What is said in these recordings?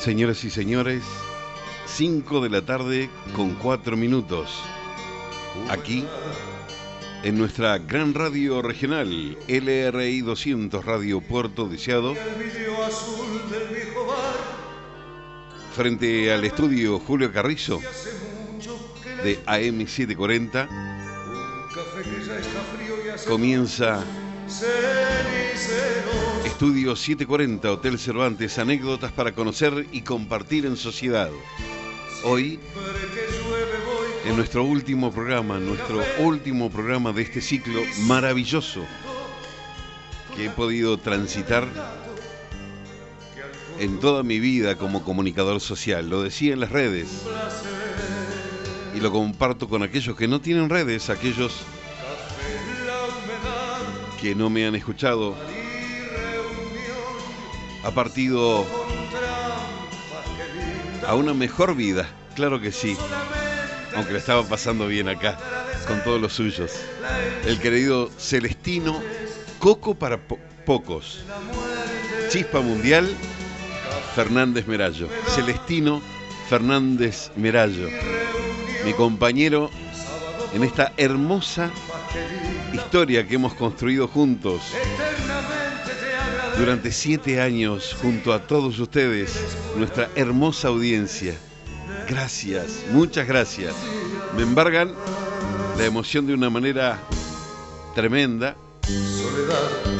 Señoras y señores, 5 de la tarde con 4 minutos. Aquí, en nuestra gran radio regional, LRI 200 Radio Puerto Deseado, frente al estudio Julio Carrizo de AM740, comienza Estudio 740 Hotel Cervantes, anécdotas para conocer y compartir en sociedad. Hoy, en nuestro último programa, nuestro último programa de este ciclo maravilloso que he podido transitar en toda mi vida como comunicador social. Lo decía en las redes y lo comparto con aquellos que no tienen redes, aquellos que no me han escuchado ha partido a una mejor vida, claro que sí, aunque le estaba pasando bien acá, con todos los suyos. El querido Celestino, Coco para pocos, Chispa Mundial, Fernández Merallo. Celestino Fernández Merallo, mi compañero en esta hermosa historia que hemos construido juntos durante siete años junto a todos ustedes, nuestra hermosa audiencia. Gracias, muchas gracias. Me embargan la emoción de una manera tremenda,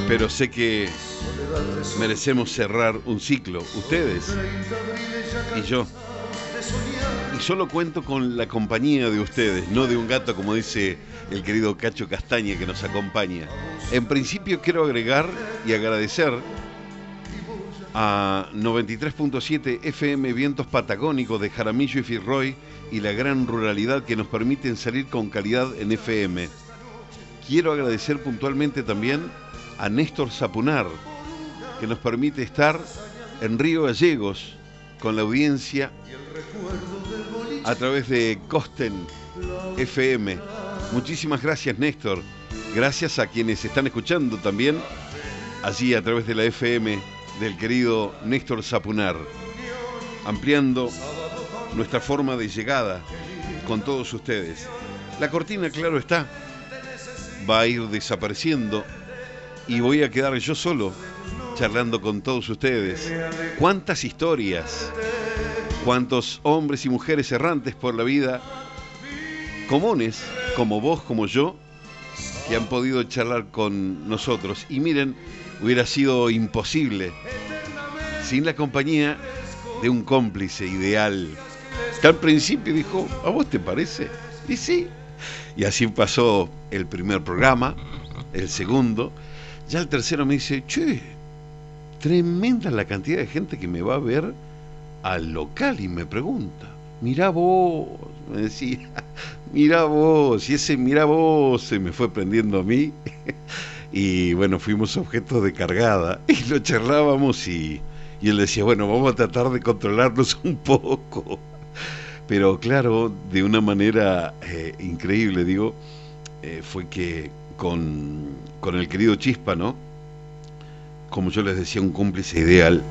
pero sé que merecemos cerrar un ciclo, ustedes y yo. Solo cuento con la compañía de ustedes, no de un gato como dice el querido Cacho Castaña que nos acompaña. En principio quiero agregar y agradecer a 93.7 FM Vientos Patagónicos de Jaramillo y Firroy y la gran ruralidad que nos permiten salir con calidad en FM. Quiero agradecer puntualmente también a Néstor Zapunar, que nos permite estar en Río Gallegos con la audiencia a través de Costen FM. Muchísimas gracias Néstor. Gracias a quienes están escuchando también allí a través de la FM del querido Néstor Zapunar, ampliando nuestra forma de llegada con todos ustedes. La cortina, claro está, va a ir desapareciendo y voy a quedar yo solo charlando con todos ustedes. ¿Cuántas historias? ¿Cuántos hombres y mujeres errantes por la vida comunes, como vos, como yo, que han podido charlar con nosotros? Y miren, hubiera sido imposible sin la compañía de un cómplice ideal. Que al principio dijo, ¿a vos te parece? Y sí. Y así pasó el primer programa, el segundo. Ya el tercero me dice, che, tremenda la cantidad de gente que me va a ver al local y me pregunta, mira vos, me decía, mira vos, y ese mira vos se me fue prendiendo a mí. y bueno, fuimos objetos de cargada y lo charlábamos y, y él decía, bueno, vamos a tratar de controlarnos un poco. Pero claro, de una manera eh, increíble, digo, eh, fue que con, con el querido Chispa, ¿no? Como yo les decía, un cómplice ideal,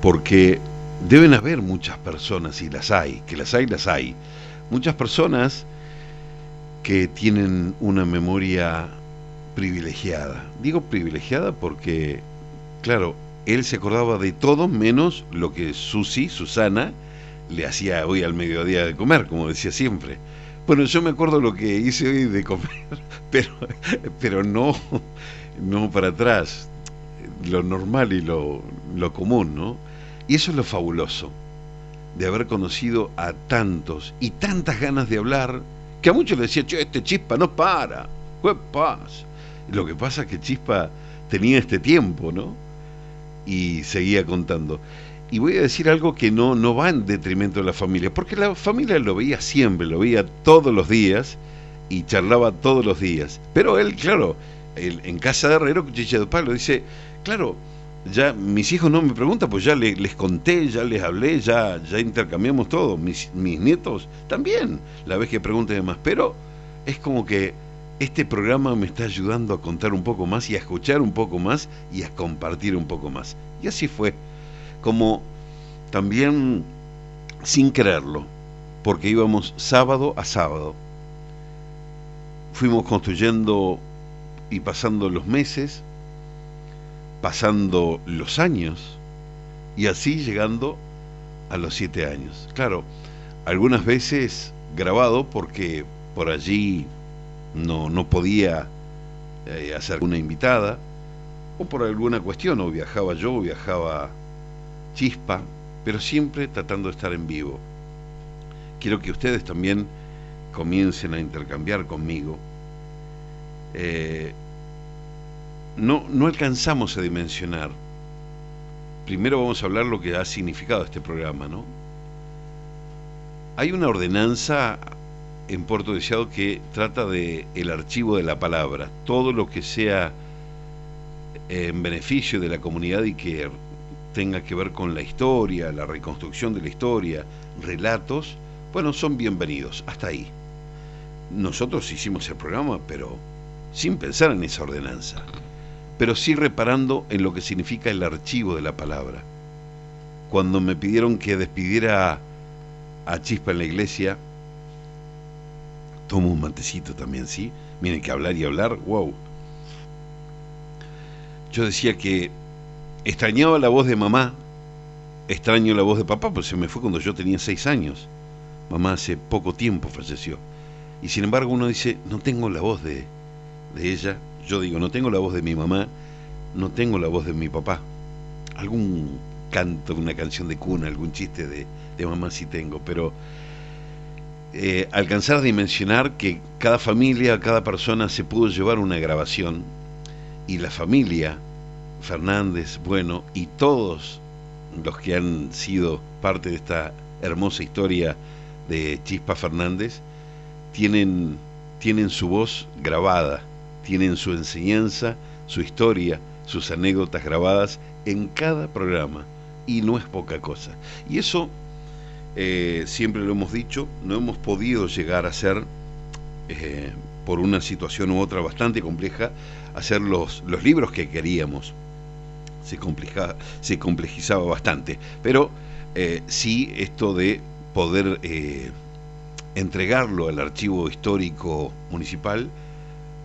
porque deben haber muchas personas, y las hay, que las hay, las hay, muchas personas que tienen una memoria privilegiada. Digo privilegiada porque, claro, él se acordaba de todo menos lo que Susi, Susana, le hacía hoy al mediodía de comer, como decía siempre. Bueno, yo me acuerdo lo que hice hoy de comer, pero, pero no, no para atrás lo normal y lo, común, ¿no? Y eso es lo fabuloso, de haber conocido a tantos y tantas ganas de hablar, que a muchos les decía, che, este chispa no para, ¿qué pasa? Lo que pasa es que Chispa tenía este tiempo, ¿no? Y seguía contando. Y voy a decir algo que no, no va en detrimento de la familia, porque la familia lo veía siempre, lo veía todos los días y charlaba todos los días. Pero él, claro, en casa de Herrero, cuchilla de palo, dice, claro, ya mis hijos no me preguntan, pues ya les, conté, ya les hablé, ya, intercambiamos todo. Mis, nietos también, la vez que pregunten demás. Pero es como que este programa me está ayudando a contar un poco más y a escuchar un poco más y a compartir un poco más. Y así fue. Como también sin quererlo, porque íbamos sábado a sábado. Fuimos construyendo y pasando los meses, pasando los años, y así llegando a los siete años. Claro, algunas veces grabado porque por allí no, no podía eh, hacer una invitada, o por alguna cuestión, o viajaba yo, o viajaba Chispa, pero siempre tratando de estar en vivo. Quiero que ustedes también comiencen a intercambiar conmigo. Eh, no, no alcanzamos a dimensionar. Primero vamos a hablar lo que ha significado este programa, ¿no? Hay una ordenanza en Puerto Deseado que trata de el archivo de la palabra, todo lo que sea en beneficio de la comunidad y que tenga que ver con la historia, la reconstrucción de la historia, relatos, bueno, son bienvenidos, hasta ahí. Nosotros hicimos el programa, pero sin pensar en esa ordenanza, pero sí reparando en lo que significa el archivo de la palabra. Cuando me pidieron que despidiera a Chispa en la iglesia, tomo un mantecito también, ¿sí? Miren que hablar y hablar, wow. Yo decía que extrañaba la voz de mamá, extraño la voz de papá, pues se me fue cuando yo tenía seis años. Mamá hace poco tiempo falleció. Y sin embargo uno dice, no tengo la voz de, de ella. Yo digo, no tengo la voz de mi mamá, no tengo la voz de mi papá. Algún canto, una canción de cuna, algún chiste de, de mamá sí tengo, pero eh, alcanzar a dimensionar que cada familia, cada persona se pudo llevar una grabación y la familia Fernández, bueno, y todos los que han sido parte de esta hermosa historia de Chispa Fernández, tienen, tienen su voz grabada, tienen su enseñanza, su historia, sus anécdotas grabadas en cada programa, y no es poca cosa. Y eso, eh, siempre lo hemos dicho, no hemos podido llegar a ser, eh, por una situación u otra bastante compleja, hacer los, los libros que queríamos se, se complejizaba bastante. Pero eh, sí esto de poder entregarlo al archivo histórico municipal,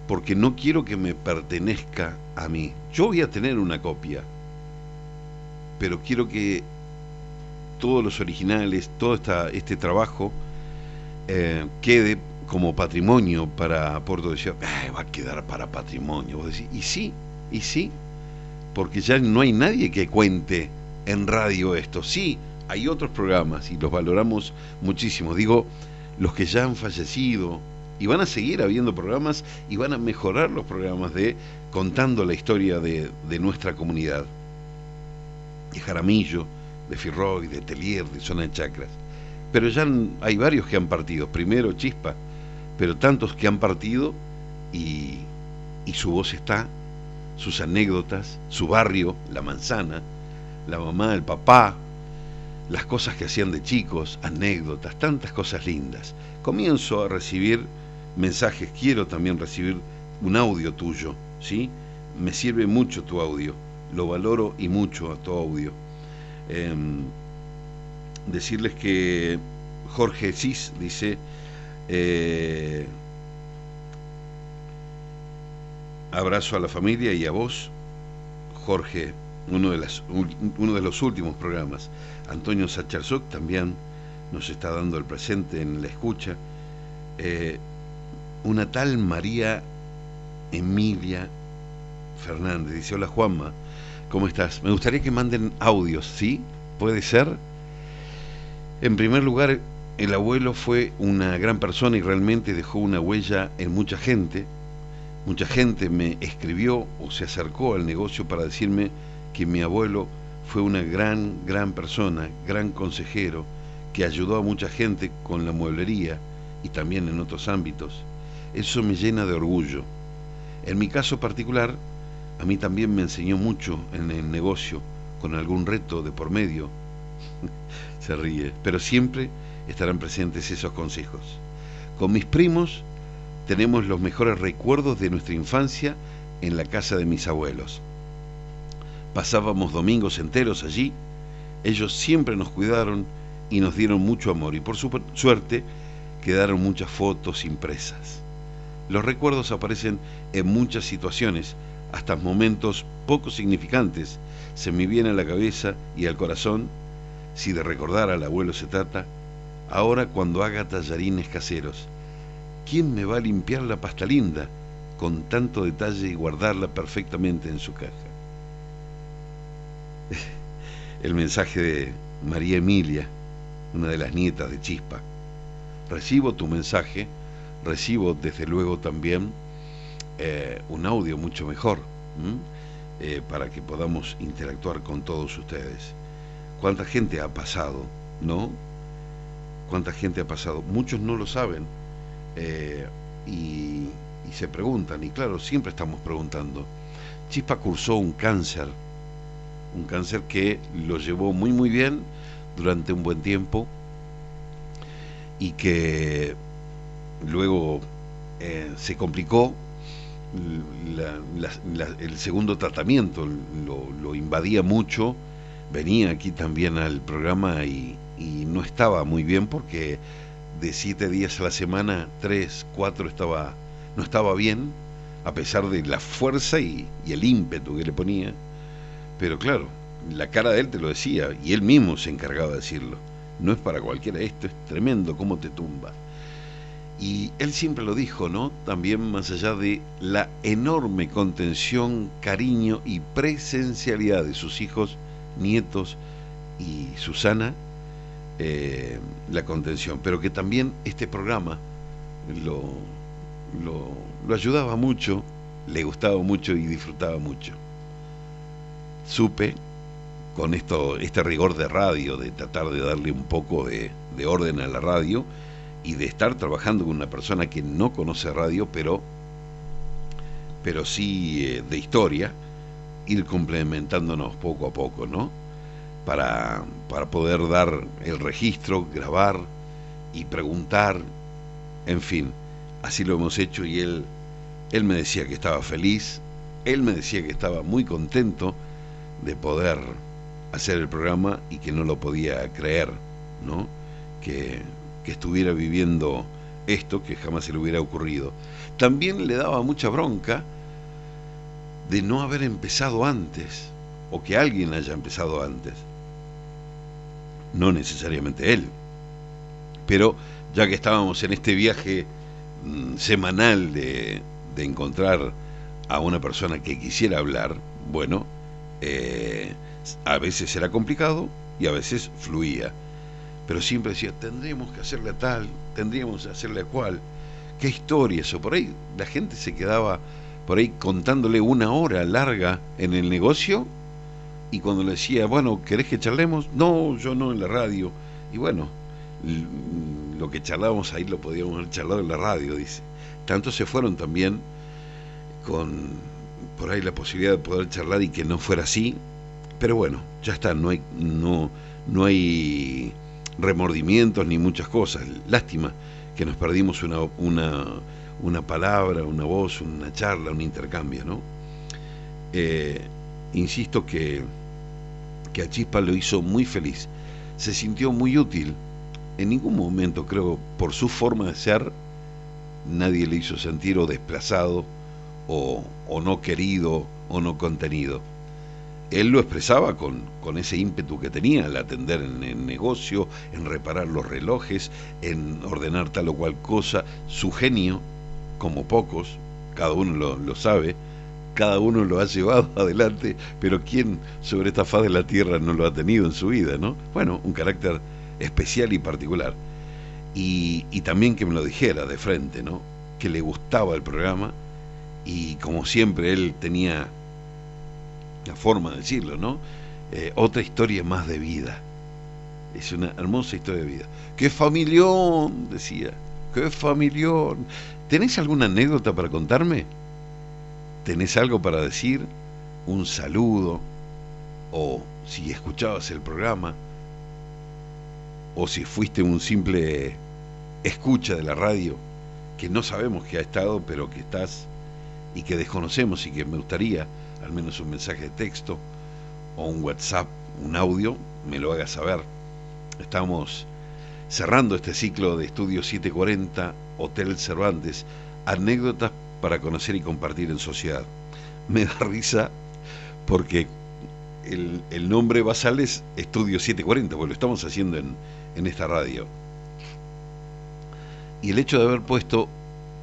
porque no quiero que me pertenezca a mí. Yo voy a tener una copia, pero quiero que todos los originales, todo esta, este trabajo eh, quede como patrimonio para Puerto de Ciudad. va a quedar para patrimonio. y sí, y sí, porque ya no hay nadie que cuente en radio esto. Sí, hay otros programas y los valoramos muchísimo. Digo, los que ya han fallecido y van a seguir habiendo programas y van a mejorar los programas de contando la historia de, nuestra comunidad. De Jaramillo, de Firroy, de Telier, de Zona de Chacras. Pero ya hay varios que han partido. Primero Chispa, pero tantos que han partido y, y su voz está sus anécdotas, su barrio, la manzana, la mamá, el papá, las cosas que hacían de chicos, anécdotas, tantas cosas lindas. Comienzo a recibir mensajes, quiero también recibir un audio tuyo, ¿sí? Me sirve mucho tu audio, lo valoro y mucho a tu audio. Em, decirles que Jorge Cis dice, eh, Abrazo a la familia y a vos, Jorge, uno de, las, uno de los últimos programas. Antonio Sacharzok también nos está dando el presente en la escucha. Eh, una tal María Emilia Fernández dice, hola Juanma, ¿cómo estás? Me gustaría que manden audios, ¿sí? ¿Puede ser? En primer lugar, el abuelo fue una gran persona y realmente dejó una huella en mucha gente Mucha gente me escribió o se acercó al negocio para decirme que mi abuelo fue una gran, gran persona, gran consejero, que ayudó a mucha gente con la mueblería y también en otros ámbitos. Eso me llena de orgullo. En mi caso particular, a mí también me enseñó mucho en el negocio, con algún reto de por medio. Se ríe, pero siempre estarán presentes esos consejos. Con mis primos tenemos los mejores recuerdos de nuestra infancia en la casa de mis abuelos. Pasábamos domingos enteros allí, Ellos siempre nos cuidaron y nos dieron mucho amor y por su suerte quedaron muchas fotos impresas. Los recuerdos aparecen en muchas situaciones, hasta momentos poco significantes. Se me viene a la cabeza y al corazón, si de recordar al abuelo se trata, ahora cuando haga tallarines caseros. ¿Quién me va a limpiar la pasta linda con tanto detalle y guardarla perfectamente en su caja? El mensaje de María Emilia, una de las nietas de Chispa. Recibo tu mensaje, recibo desde luego también eh, un audio mucho mejor eh, para que podamos interactuar con todos ustedes. ¿Cuánta gente ha pasado, no? ¿Cuánta gente ha pasado? Muchos no lo saben eh, y, y se preguntan, y claro, siempre estamos preguntando. Chispa cursó un cáncer, un cáncer que lo llevó muy muy bien durante un buen tiempo y que luego eh, se complicó el segundo tratamiento lo, invadía mucho venía aquí también al programa y, no estaba muy bien porque de siete días a la semana tres cuatro estaba no estaba bien a pesar de la fuerza y el ímpetu que le ponía pero claro la cara de él te lo decía y él mismo se encargaba de decirlo. No es para cualquiera, esto es tremendo cómo te tumba. Y él siempre lo dijo, ¿no? También más allá de la enorme contención, cariño y presencialidad de sus hijos, nietos y Susana, eh, la contención, pero que también este programa lo, lo, lo ayudaba mucho, le gustaba mucho y disfrutaba mucho. Supe con esto, este rigor de radio, de tratar de darle un poco de, orden a la radio y de estar trabajando con una persona que no conoce radio, pero, pero sí eh, de historia, ir complementándonos poco a poco, ¿no? Para, para poder dar el registro, grabar y preguntar, en fin, así lo hemos hecho y él, él me decía que estaba feliz, él me decía que estaba muy contento de poder hacer el programa y que no lo podía creer, ¿no? Que, estuviera viviendo esto que jamás se le hubiera ocurrido. También le daba mucha bronca de no haber empezado antes, o que alguien haya empezado antes. No necesariamente él. Pero ya que estábamos en este viaje mm, semanal de, de, encontrar a una persona que quisiera hablar, bueno, eh, a veces era complicado y a veces fluía. Pero siempre decía, tendríamos que hacerle tal, tendríamos que hacerle cual. ¿Qué historia eso? Por ahí la gente se quedaba por ahí contándole una hora larga en el negocio y cuando le decía, bueno, ¿querés que charlemos? No, yo no en la radio. Y bueno, lo que charlábamos ahí lo podíamos haber charlado en la radio, dice. Tanto se fueron también con por ahí la posibilidad de poder charlar y que no fuera así, pero bueno, ya está, no hay, no, no hay remordimientos ni muchas cosas. Lástima que nos perdimos una, una, palabra, una voz, una charla, un intercambio, ¿no? Eh, insisto que, que a Chispa lo hizo muy feliz, se sintió muy útil. En ningún momento, creo, por su forma de ser, nadie le hizo sentir o desplazado o, o no querido o no contenido él lo expresaba con, con, ese ímpetu que tenía al atender en el negocio, en reparar los relojes, en ordenar tal o cual cosa. Su genio, como pocos, cada uno lo, lo sabe, cada uno lo ha llevado adelante, pero ¿quién sobre esta faz de la tierra no lo ha tenido en su vida, no? Bueno, un carácter especial y particular. Y, y también que me lo dijera de frente, ¿no? Que le gustaba el programa y como siempre él tenía la forma de decirlo, ¿no? Eh, otra historia más de vida. Es una hermosa historia de vida. ¡Qué familión! decía. ¡Qué familión! ¿Tenés alguna anécdota para contarme? ¿Tenés algo para decir? ¿Un saludo? ¿O si escuchabas el programa? ¿O si fuiste un simple escucha de la radio que no sabemos que ha estado, pero que estás y que desconocemos y que me gustaría al menos un mensaje de texto o un WhatsApp, un audio, me lo haga saber. Estamos cerrando este ciclo de Estudio 740, Hotel Cervantes, anécdotas para conocer y compartir en sociedad. Me da risa porque el, nombre basal es Estudio 740, porque lo estamos haciendo en, en esta radio. Y el hecho de haber puesto,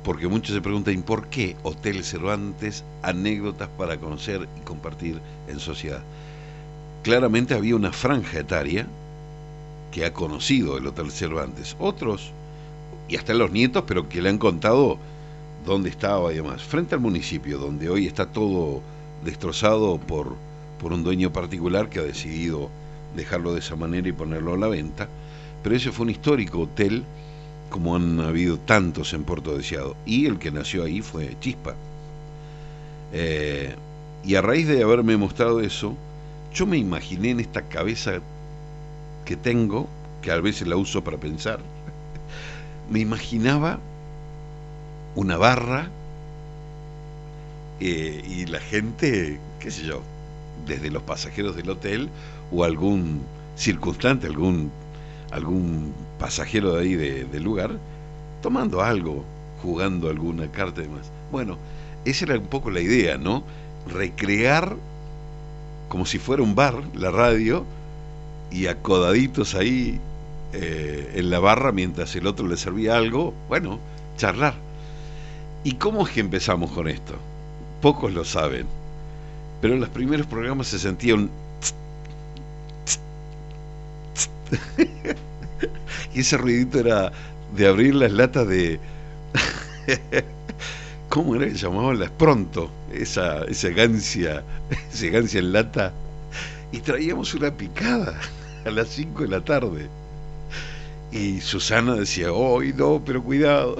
porque muchos se preguntan, ¿por qué Hotel Cervantes, anécdotas para conocer y compartir en sociedad? Claramente había una franja etaria que ha conocido el Hotel Cervantes. Otros, y hasta los nietos, pero que le han contado dónde estaba y demás. Frente al municipio, donde hoy está todo destrozado por, por un dueño particular que ha decidido dejarlo de esa manera y ponerlo a la venta. Pero ese fue un histórico hotel, como han habido tantos en Puerto Deseado. Y el que nació ahí fue Chispa. Eh, y a raíz de haberme mostrado eso, yo me imaginé en esta cabeza que tengo, que a veces la uso para pensar, me imaginaba una barra eh, y la gente, qué sé yo, desde los pasajeros del hotel o algún circunstante, algún, algún pasajero de ahí del lugar, tomando algo, jugando alguna carta y demás. Bueno, esa era un poco la idea, ¿no? Recrear como si fuera un bar, la radio, y acodaditos ahí eh, en la barra mientras el otro le servía algo, bueno, charlar. ¿Y cómo es que empezamos con esto? Pocos lo saben, pero en los primeros programas se sentía un... y ese ruidito era de abrir las latas de... ¿Cómo era que llamaban las pronto? Esa, esa gancia, esa gancia en lata. Y traíamos una picada. a las 5 de la tarde. Y Susana decía, hoy no, pero cuidado.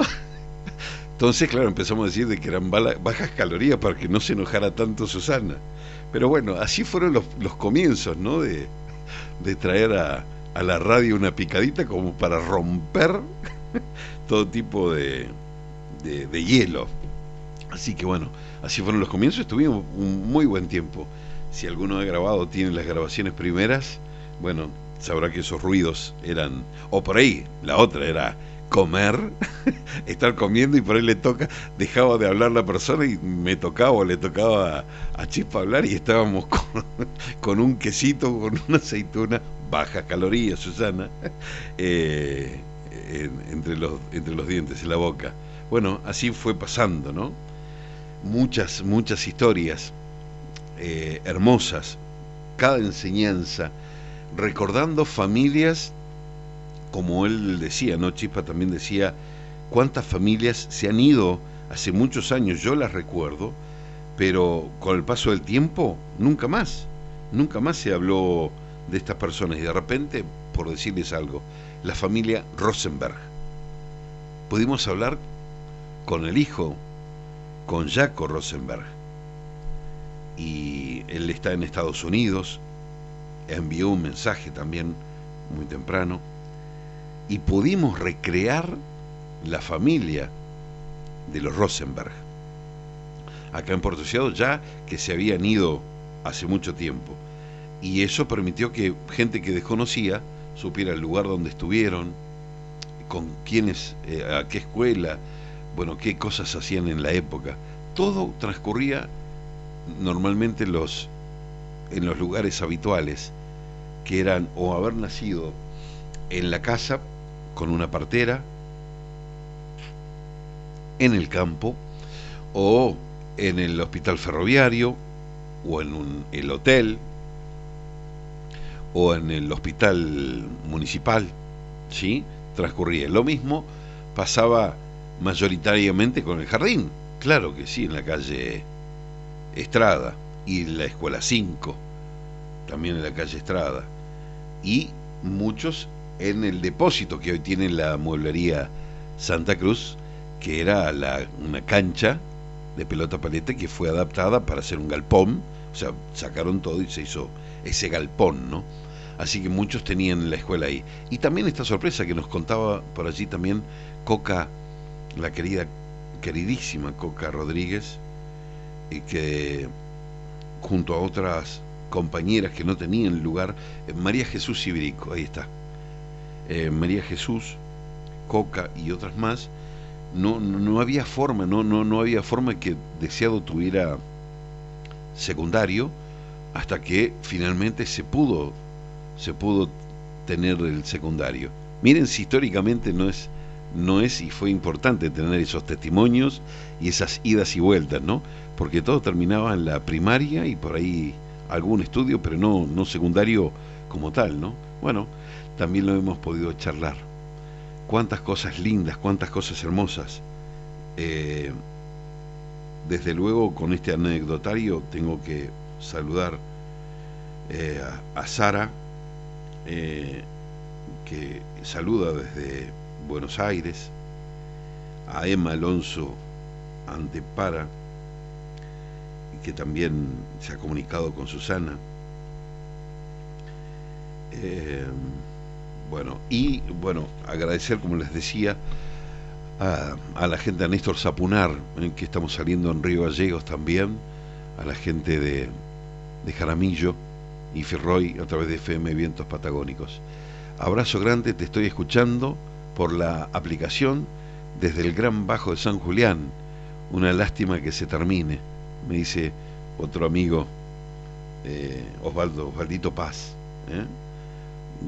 Entonces, claro, empezamos a decir de que eran bajas calorías para que no se enojara tanto Susana. Pero bueno, así fueron los, comienzos, ¿no? De, traer a, la radio una picadita como para romper todo tipo de, de, hielo. Así que bueno, así fueron los comienzos. Estuvimos un muy buen tiempo. Si alguno ha grabado, tiene las grabaciones primeras bueno, sabrá que esos ruidos eran, o por ahí, la otra era comer, estar comiendo y por ahí le toca, dejaba de hablar la persona y me tocaba o le tocaba a, Chispa hablar y estábamos con, un quesito, con una aceituna, baja calorías, Susana, eh, entre, los, entre los dientes, en la boca. Bueno, así fue pasando, ¿no? Muchas, muchas historias eh, hermosas, cada enseñanza, recordando familias, como él decía, ¿no? Chispa también decía, cuántas familias se han ido hace muchos años, yo las recuerdo, pero con el paso del tiempo, nunca más, nunca más se habló de estas personas y de repente, por decirles algo, la familia Rosenberg. Pudimos hablar con el hijo, con Jaco Rosenberg, y él está en Estados Unidos, envió un mensaje también muy temprano y pudimos recrear la familia de los Rosenberg. Acá en Puerto ya que se habían ido hace mucho tiempo. Y eso permitió que gente que desconocía supiera el lugar donde estuvieron, con quiénes, eh, a qué escuela, bueno, qué cosas hacían en la época. Todo transcurría normalmente los, en los lugares habituales que eran o haber nacido en la casa con una partera, en el campo, o en el hospital ferroviario, o en el hotel, o en el hospital municipal, ¿sí? Transcurría. Lo mismo pasaba mayoritariamente con el jardín, claro que sí, en la calle Estrada y la escuela 5 también en la calle Estrada, y muchos en el depósito que hoy tiene la mueblería Santa Cruz, que era la, una cancha de pelota paleta que fue adaptada para hacer un galpón, o sea, sacaron todo y se hizo ese galpón, ¿no? Así que muchos tenían la escuela ahí. Y también esta sorpresa que nos contaba por allí también Coca, la querida, queridísima Coca Rodríguez, y que junto a otras compañeras que no tenían lugar. Eh, María Jesús Iberico, ahí está. Eh, María Jesús, Coca y otras más. No, no, había forma, no, no, no había forma que Deseado tuviera secundario hasta que finalmente se pudo, se pudo tener el secundario. Miren si históricamente no es, no es y fue importante tener esos testimonios y esas idas y vueltas, ¿no? Porque todo terminaba en la primaria y por ahí algún estudio, pero no, no secundario como tal, ¿no? Bueno, también lo hemos podido charlar. Cuántas cosas lindas, cuántas cosas hermosas. Eh, desde luego con este anecdotario tengo que saludar eh, a, Sara, eh, que saluda desde Buenos Aires, a Emma Alonso Antepara, que también se ha comunicado con Susana. Bueno, y bueno, agradecer, como les decía, a, la gente, a Néstor Zapunar, en que estamos saliendo en Río Gallegos también, a la gente de, de Jaramillo y Ferroy a través de FM Vientos Patagónicos. Abrazo grande, te estoy escuchando por la aplicación desde el Gran Bajo de San Julián. Una lástima que se termine, me dice otro amigo, eh, Osvaldo, Osvaldito Paz. ¿eh?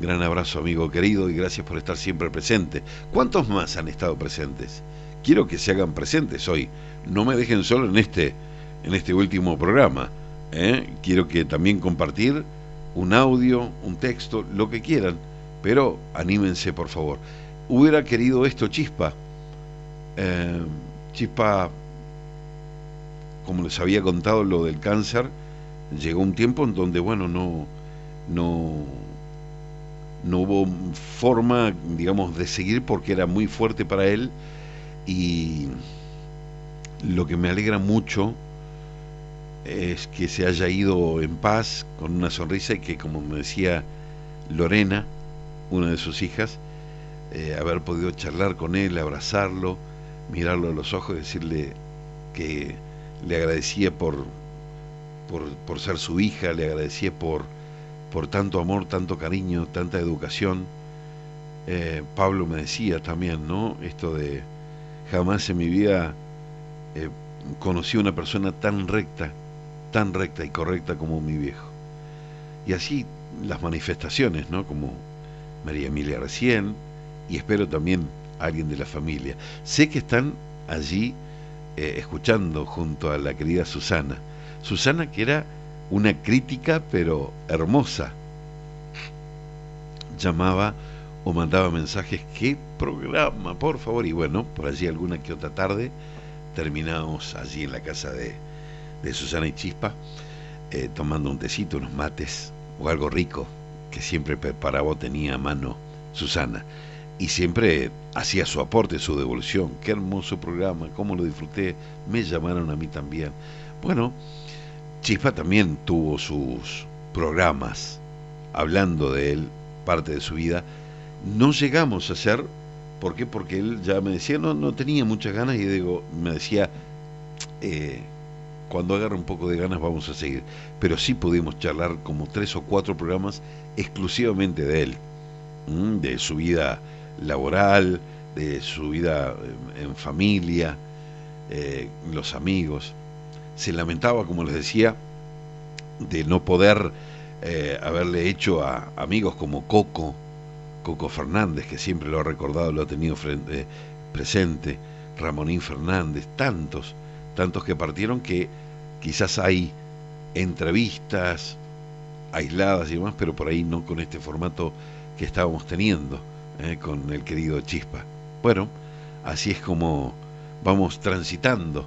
Gran abrazo, amigo querido, y gracias por estar siempre presente. ¿Cuántos más han estado presentes? Quiero que se hagan presentes hoy. No me dejen solo en este, en este último programa. ¿eh? Quiero que también compartir un audio, un texto, lo que quieran, pero anímense, por favor. Hubiera querido esto Chispa. Eh, Chispa, como les había contado lo del cáncer, llegó un tiempo en donde, bueno, no, no no hubo forma, digamos, de seguir porque era muy fuerte para él. Y lo que me alegra mucho es que se haya ido en paz, con una sonrisa y que, como me decía Lorena, una de sus hijas, eh, haber podido charlar con él, abrazarlo, mirarlo a los ojos decirle que le agradecía por, por, por ser su hija, le agradecía por por tanto amor, tanto cariño, tanta educación. Eh, Pablo me decía también, ¿no? Esto de jamás en mi vida eh, conocí una persona tan recta, tan recta y correcta como mi viejo. Y así las manifestaciones, ¿no? Como María Emilia recién, y espero también alguien de la familia. Sé que están allí eh, escuchando junto a la querida Susana. Susana que era una crítica pero hermosa. Llamaba o mandaba mensajes, qué programa, por favor. Y bueno, por allí alguna que otra tarde terminamos allí en la casa de, Susana y Chispa, eh, tomando un tecito, unos mates o algo rico que siempre preparaba o tenía a mano Susana. Y siempre hacía su aporte, su devolución. Qué hermoso programa, cómo lo disfruté. Me llamaron a mí también. Bueno, Chispa también tuvo sus programas hablando de él, parte de su vida. No llegamos a ser, ¿por qué? Porque él ya me decía, no, no tenía muchas ganas y digo, me decía, eh, cuando agarre un poco de ganas vamos a seguir. Pero sí pudimos charlar como tres o cuatro programas exclusivamente de él, de su vida laboral, de su vida en familia, eh, los amigos se lamentaba, como les decía, de no poder eh, haberle hecho a amigos como Coco, Coco Fernández, que siempre lo ha recordado, lo ha tenido frente, presente, Ramonín Fernández, tantos, tantos que partieron que quizás hay entrevistas aisladas y demás, pero por ahí no con este formato que estábamos teniendo eh, con el querido Chispa. Bueno, así es como vamos transitando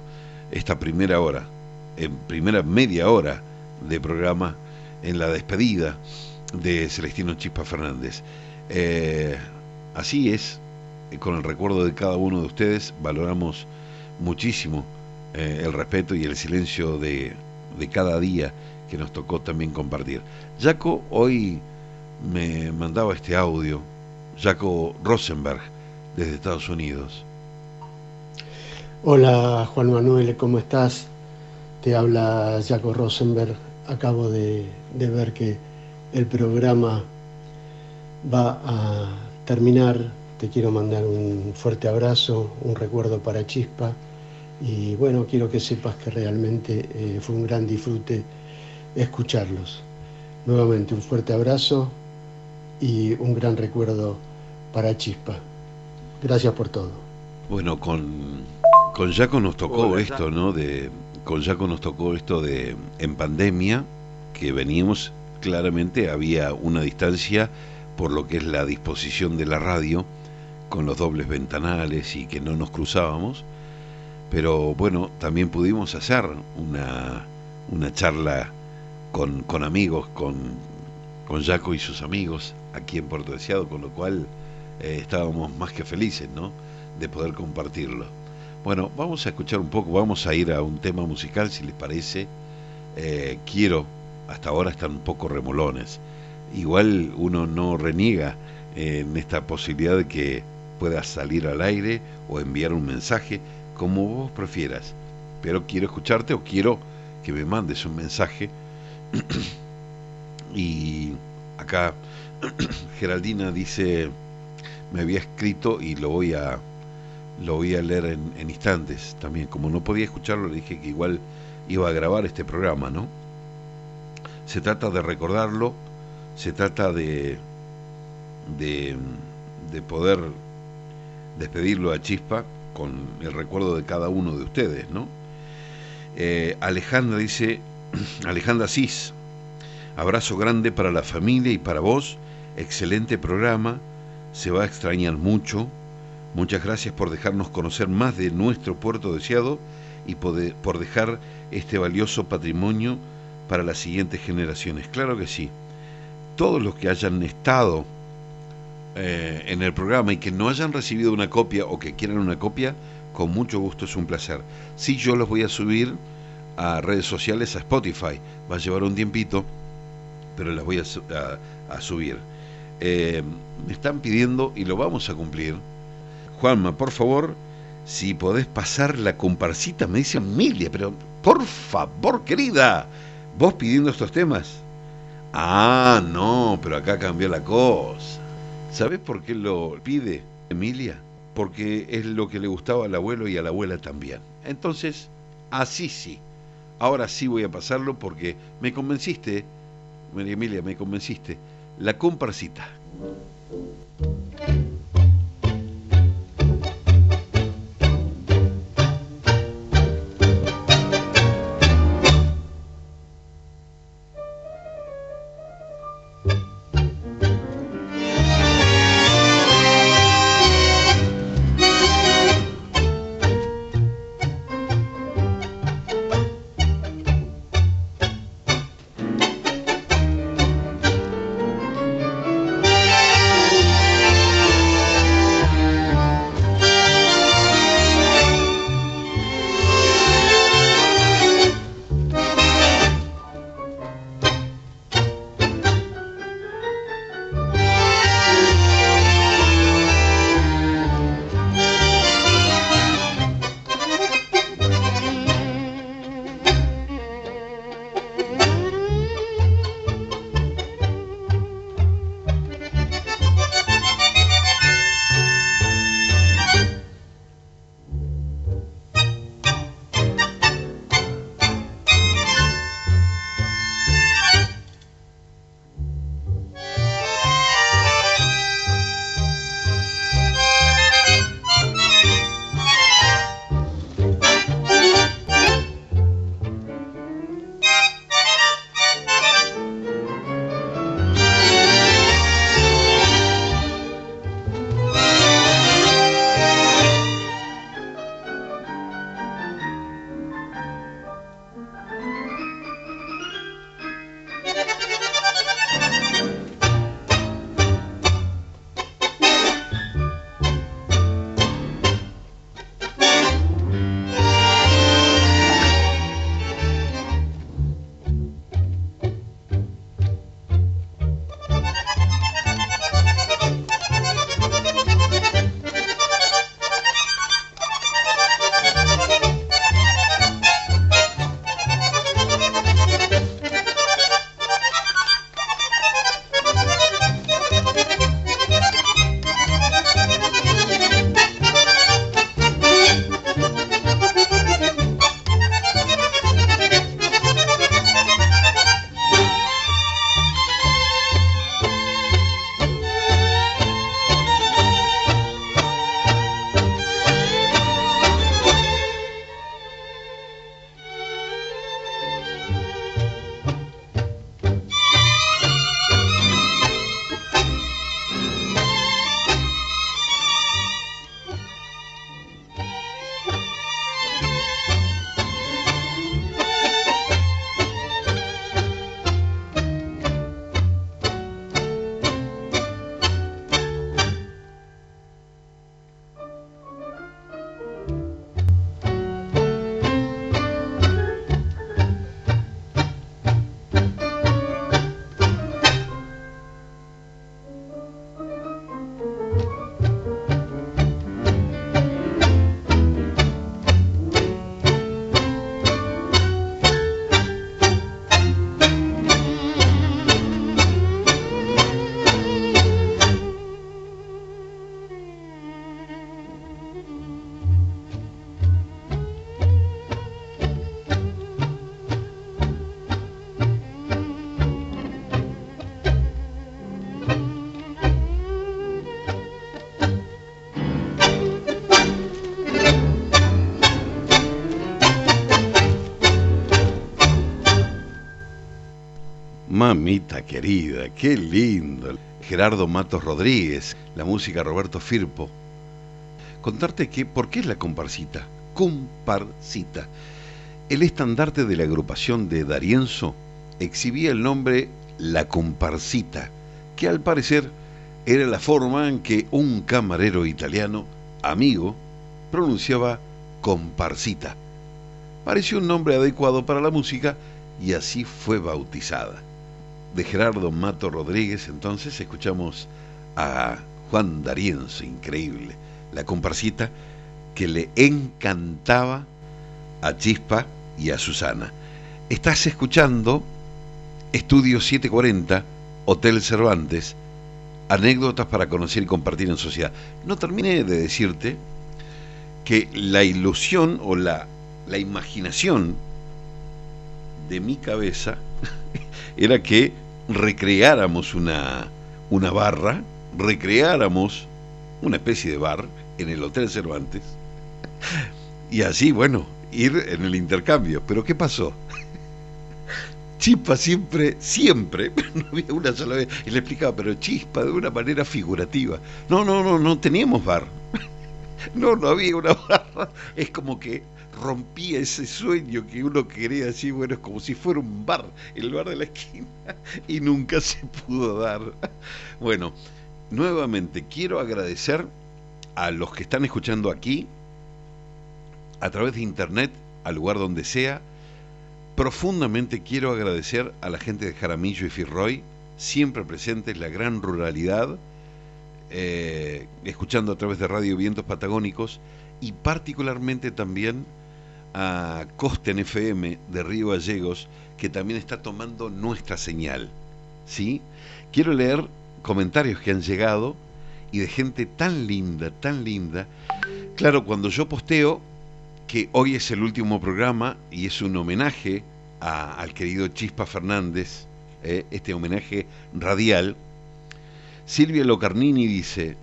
esta primera hora en primera media hora de programa en la despedida de Celestino Chispa Fernández. Eh, así es, con el recuerdo de cada uno de ustedes, valoramos muchísimo eh, el respeto y el silencio de, de, cada día que nos tocó también compartir. Jaco hoy me mandaba este audio, Jaco Rosenberg, desde Estados Unidos. Hola Juan Manuel, ¿cómo estás? Te habla Jaco Rosenberg acabo de, ver que el programa va a terminar. Te quiero mandar un fuerte abrazo, un recuerdo para Chispa y bueno, quiero que sepas que realmente eh, fue un gran disfrute escucharlos. Nuevamente un fuerte abrazo y un gran recuerdo para Chispa. Gracias por todo. Bueno, con, con Jaco nos tocó esto, ¿no? De, con Jaco nos tocó esto de en pandemia, que veníamos, claramente había una distancia por lo que es la disposición de la radio, con los dobles ventanales y que no nos cruzábamos, pero bueno, también pudimos hacer una, una charla con, con amigos, con, con Jaco y sus amigos aquí en Puerto Deseado, con lo cual eh, estábamos más que felices, ¿no? De poder compartirlo. Bueno, vamos a escuchar un poco, vamos a ir a un tema musical, si les parece. Eh, quiero, hasta ahora están un poco remolones. Igual uno no reniega en esta posibilidad de que pueda salir al aire o enviar un mensaje, como vos prefieras. Pero quiero escucharte o quiero que me mandes un mensaje. y acá Geraldina dice me había escrito y lo voy a lo voy a leer en, instantes también. Como no podía escucharlo, le dije que igual iba a grabar este programa, ¿no? Se trata de recordarlo, se trata de, de, de poder despedirlo a Chispa con el recuerdo de cada uno de ustedes, ¿no? Eh, Alejandra dice, Alejandra Cis, abrazo grande para la familia y para vos, excelente programa, se va a extrañar mucho. Muchas gracias por dejarnos conocer más de nuestro puerto deseado y por dejar este valioso patrimonio para las siguientes generaciones. Claro que sí. Todos los que hayan estado eh, en el programa y que no hayan recibido una copia o que quieran una copia, con mucho gusto es un placer. Sí, yo los voy a subir a redes sociales, a Spotify. Va a llevar un tiempito, pero las voy a subir. Eh, me están pidiendo y lo vamos a cumplir. Juanma, por favor, si podés pasar la comparsita, me dice Emilia, pero por favor, querida, vos pidiendo estos temas. Ah, no, pero acá cambió la cosa. ¿Sabés por qué lo pide Emilia? Porque es lo que le gustaba al abuelo y a la abuela también. Entonces, así sí. Ahora sí voy a pasarlo porque me convenciste, María Emilia, me convenciste la comparsita. Querida, qué lindo. Gerardo Matos Rodríguez, la música Roberto Firpo. Contarte que, ¿por qué es la comparsita? Comparsita. El estandarte de la agrupación de Darienzo exhibía el nombre La Comparsita, que al parecer era la forma en que un camarero italiano, amigo, pronunciaba comparsita. Pareció un nombre adecuado para la música y así fue bautizada. De Gerardo Mato Rodríguez entonces escuchamos a Juan Darienzo, increíble, la comparsita que le encantaba a Chispa y a Susana. Estás escuchando Estudio 740, Hotel Cervantes, anécdotas para conocer y compartir en sociedad. No terminé de decirte que la ilusión o la, la imaginación de mi cabeza era que recreáramos una, una barra, recreáramos una especie de bar en el Hotel Cervantes y así, bueno, ir en el intercambio. Pero ¿qué pasó? Chispa siempre, siempre, no había una sola vez, y le explicaba, pero Chispa de una manera figurativa. No, no, no, no teníamos bar. No, no había una barra. Es como que rompía ese sueño que uno quería decir, bueno, es como si fuera un bar, el bar de la esquina, y nunca se pudo dar. Bueno, nuevamente quiero agradecer a los que están escuchando aquí, a través de internet, al lugar donde sea. Profundamente quiero agradecer a la gente de Jaramillo y Firroy, siempre presentes, la gran ruralidad, eh, escuchando a través de Radio Vientos Patagónicos y particularmente también a Costen FM de Río Gallegos, que también está tomando nuestra señal. ¿sí? Quiero leer comentarios que han llegado y de gente tan linda, tan linda. Claro, cuando yo posteo que hoy es el último programa y es un homenaje al querido Chispa Fernández, eh, este homenaje radial, Silvia Locarnini dice,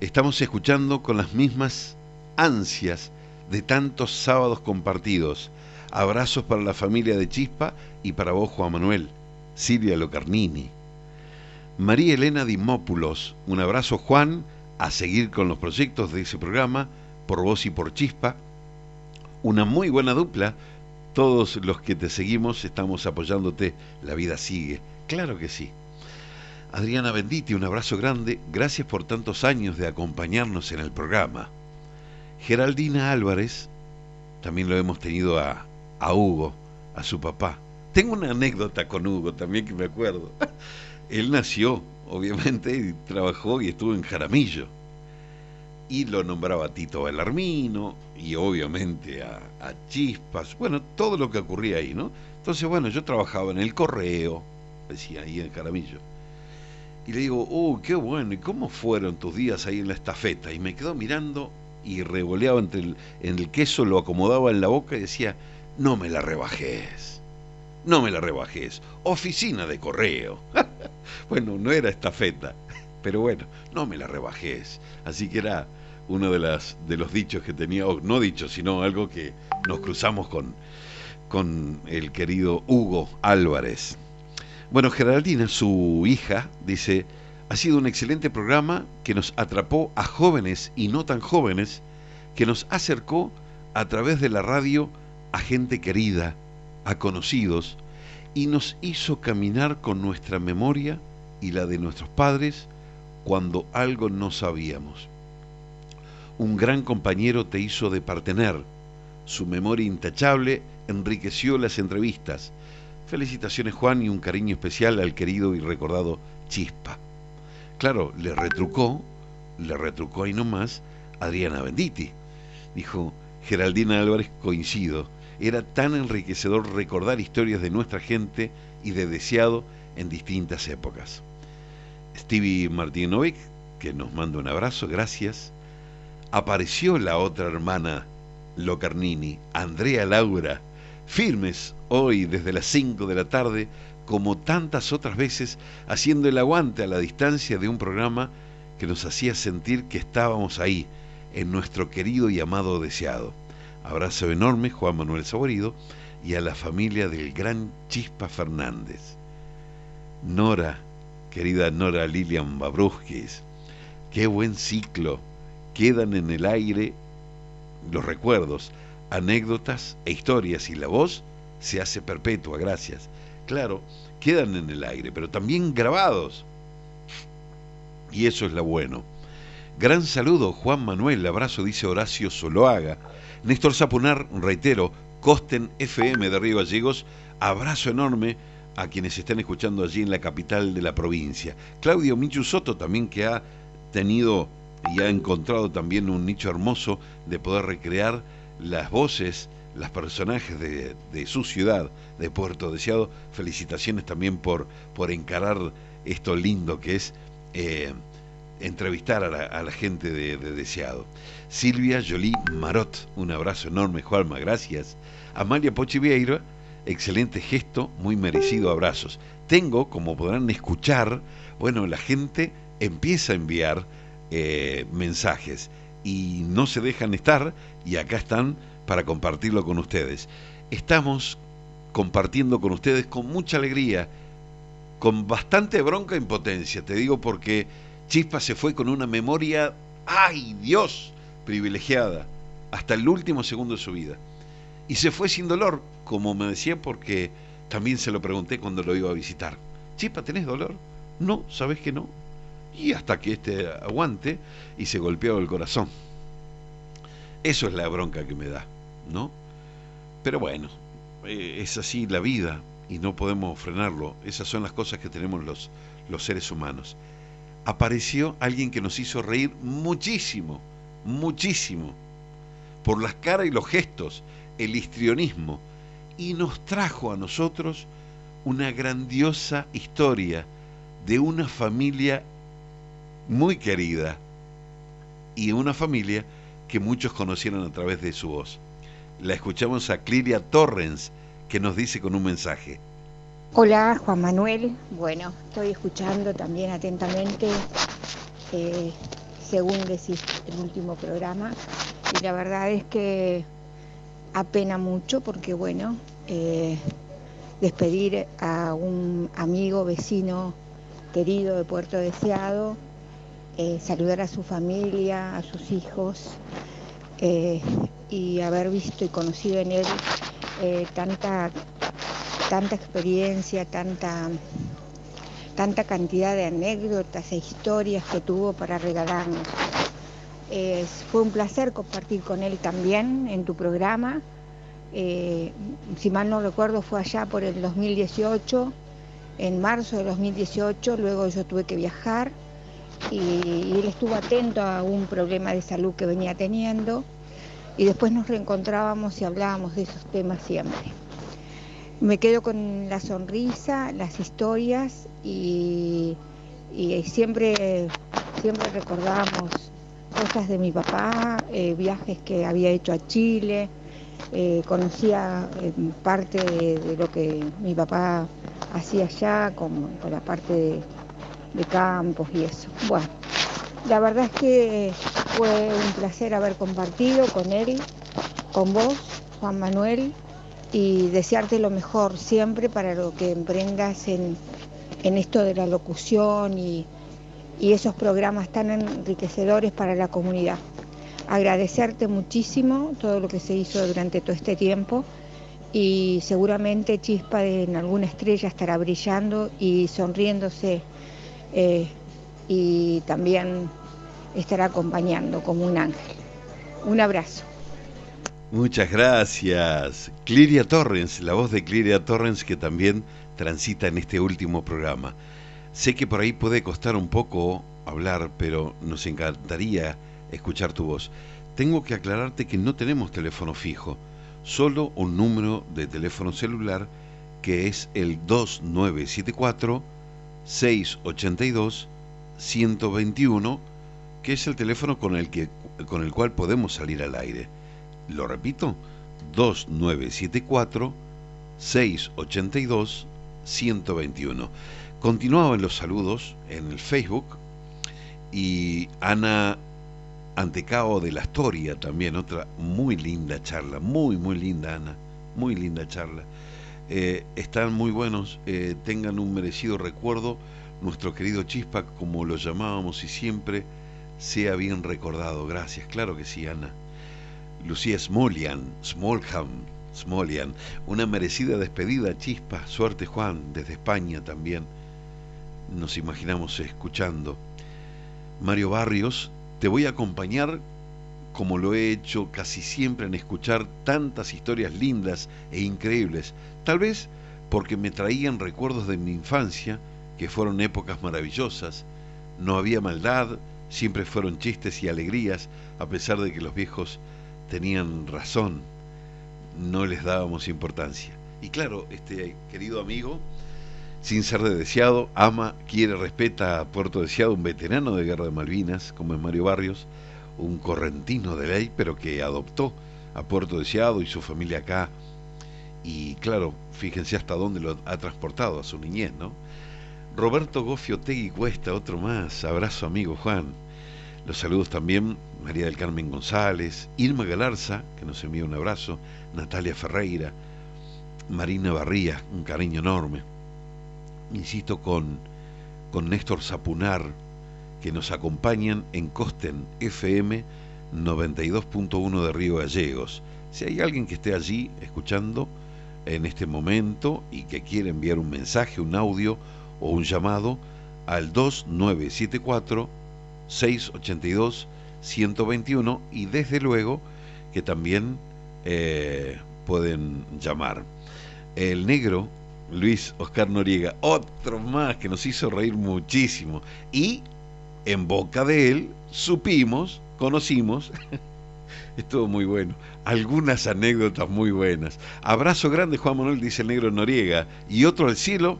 estamos escuchando con las mismas ansias de tantos sábados compartidos. Abrazos para la familia de Chispa y para vos, Juan Manuel. Silvia Locarnini. María Elena Dimópulos, un abrazo Juan, a seguir con los proyectos de ese programa, por vos y por Chispa. Una muy buena dupla, todos los que te seguimos estamos apoyándote, la vida sigue, claro que sí. Adriana Benditi, un abrazo grande, gracias por tantos años de acompañarnos en el programa. Geraldina Álvarez, también lo hemos tenido a, a Hugo, a su papá. Tengo una anécdota con Hugo también que me acuerdo. Él nació, obviamente, y trabajó y estuvo en Jaramillo. Y lo nombraba Tito Belarmino y obviamente a, a, Chispas, bueno, todo lo que ocurría ahí, ¿no? Entonces, bueno, yo trabajaba en el correo, decía ahí en Jaramillo y le digo, oh, qué bueno, ¿y cómo fueron tus días ahí en la estafeta? Y me quedó mirando y revoleaba entre el, en el queso, lo acomodaba en la boca y decía, no me la rebajes, no me la rebajes, oficina de correo. bueno, no era estafeta, pero bueno, no me la rebajes. Así que era uno de, los dichos que tenía, no dichos, sino algo que nos cruzamos con, con el querido Hugo Álvarez. Bueno, Geraldina, su hija, dice, ha sido un excelente programa que nos atrapó a jóvenes y no tan jóvenes, que nos acercó a través de la radio a gente querida, a conocidos, y nos hizo caminar con nuestra memoria y la de nuestros padres cuando algo no sabíamos. Un gran compañero te hizo de partener, su memoria intachable enriqueció las entrevistas, Felicitaciones Juan y un cariño especial al querido y recordado Chispa. Claro, le retrucó, le retrucó ahí nomás Adriana Benditi. Dijo, Geraldina Álvarez, coincido, era tan enriquecedor recordar historias de nuestra gente y de deseado en distintas épocas. Stevie Martinovic, que nos manda un abrazo, gracias. Apareció la otra hermana Locarnini, Andrea Laura, firmes hoy desde las 5 de la tarde, como tantas otras veces, haciendo el aguante a la distancia de un programa que nos hacía sentir que estábamos ahí, en nuestro querido y amado deseado. Abrazo enorme, Juan Manuel Saborido, y a la familia del gran Chispa Fernández. Nora, querida Nora Lilian Babruskis, qué buen ciclo. Quedan en el aire los recuerdos, anécdotas e historias y la voz se hace perpetua, gracias. Claro, quedan en el aire, pero también grabados. Y eso es lo bueno. Gran saludo, Juan Manuel, abrazo, dice Horacio Soloaga. Néstor Zapunar, reitero, Costen FM de Río Gallegos, abrazo enorme a quienes están escuchando allí en la capital de la provincia. Claudio Michu Soto también que ha tenido y ha encontrado también un nicho hermoso de poder recrear las voces, los personajes de, su ciudad, de Puerto Deseado. Felicitaciones también por, por encarar esto lindo que es eh, entrevistar a la, gente de, Deseado. Silvia Jolie Marot, un abrazo enorme, Juanma, gracias. Amalia Pochivieira, excelente gesto, muy merecido, abrazos. Tengo, como podrán escuchar, bueno, la gente empieza a enviar eh, mensajes y no se dejan estar y acá están para compartirlo con ustedes. Estamos compartiendo con ustedes con mucha alegría, con bastante bronca e impotencia, te digo porque Chispa se fue con una memoria, ¡ay Dios! privilegiada, hasta el último segundo de su vida. Y se fue sin dolor, como me decía, porque también se lo pregunté cuando lo iba a visitar. Chispa, ¿tenés dolor? No, ¿sabes que no? Y hasta que este aguante y se golpeó el corazón. Eso es la bronca que me da, ¿no? Pero bueno, eh, es así la vida y no podemos frenarlo. Esas son las cosas que tenemos los, los seres humanos. Apareció alguien que nos hizo reír muchísimo, muchísimo, por las caras y los gestos, el histrionismo, y nos trajo a nosotros una grandiosa historia de una familia muy querida y una familia que muchos conocieron a través de su voz. La escuchamos a Cliria Torrens, que nos dice con un mensaje. Hola, Juan Manuel. Bueno, estoy escuchando también atentamente, eh, según decís, el último programa. Y la verdad es que apena mucho porque, bueno, eh, despedir a un amigo, vecino querido de Puerto Deseado, eh, saludar a su familia, a sus hijos eh, y haber visto y conocido en él eh, tanta, tanta experiencia, tanta, tanta cantidad de anécdotas e historias que tuvo para regalarnos. fue un placer compartir con él también en tu programa. si mal no recuerdo, fue allá por el 2018, en marzo de 2018, luego yo tuve que viajar y, él estuvo atento a un problema de salud que venía teniendo y después nos reencontrábamos y hablábamos de esos temas siempre. Me quedo con la sonrisa, las historias y, siempre, siempre recordábamos cosas de mi papá, eh, viajes que había hecho a Chile, eh, conocía eh, parte de, lo que mi papá hacía allá, con, con la parte de de campos y eso. Bueno, la verdad es que fue un placer haber compartido con él, con vos, Juan Manuel, y desearte lo mejor siempre para lo que emprendas en, esto de la locución y, y esos programas tan enriquecedores para la comunidad. Agradecerte muchísimo todo lo que se hizo durante todo este tiempo y seguramente Chispa en alguna estrella estará brillando y sonriéndose eh, y también estará acompañando como un ángel. Un abrazo. Muchas gracias. Cliria Torrens, la voz de Cliria Torrens que también transita en este último programa. Sé que por ahí puede costar un poco hablar, pero nos encantaría escuchar tu voz. Tengo que aclararte que no tenemos teléfono fijo, solo un número de teléfono celular que es el 2974 682 121, que es el teléfono con el, que, con el cual podemos salir al aire. Lo repito, 2974 682 121. Continuaban los saludos en el Facebook y Ana Antecao de la Historia también, otra muy linda charla, muy, muy linda Ana, muy linda charla. Eh, están muy buenos, eh, tengan un merecido recuerdo. Nuestro querido Chispa, como lo llamábamos y siempre, sea bien recordado. Gracias, claro que sí, Ana. Lucía Smolian, Smolham, Smolian, una merecida despedida, Chispa. Suerte, Juan, desde España también. Nos imaginamos escuchando. Mario Barrios, te voy a acompañar como lo he hecho casi siempre en escuchar tantas historias lindas e increíbles, tal vez porque me traían recuerdos de mi infancia, que fueron épocas maravillosas, no había maldad, siempre fueron chistes y alegrías, a pesar de que los viejos tenían razón, no les dábamos importancia. Y claro, este querido amigo, sin ser de deseado, ama, quiere, respeta a Puerto Deseado, un veterano de Guerra de Malvinas, como es Mario Barrios, un correntino de ley, pero que adoptó a Puerto Deseado y su familia acá. Y claro, fíjense hasta dónde lo ha transportado a su niñez, ¿no? Roberto Gofio Tegui Cuesta, otro más. Abrazo, amigo Juan. Los saludos también María del Carmen González, Irma Galarza, que nos envía un abrazo, Natalia Ferreira, Marina Barría, un cariño enorme. Insisto con, con Néstor Zapunar, que nos acompañan en Costen FM 92.1 de Río Gallegos. Si hay alguien que esté allí escuchando en este momento y que quiere enviar un mensaje, un audio o un llamado al 2974 682 121 y desde luego que también eh, pueden llamar. El negro Luis Oscar Noriega, otro más que nos hizo reír muchísimo y en boca de él supimos, conocimos, estuvo muy bueno, algunas anécdotas muy buenas. Abrazo grande Juan Manuel, dice el negro Noriega, y otro al cielo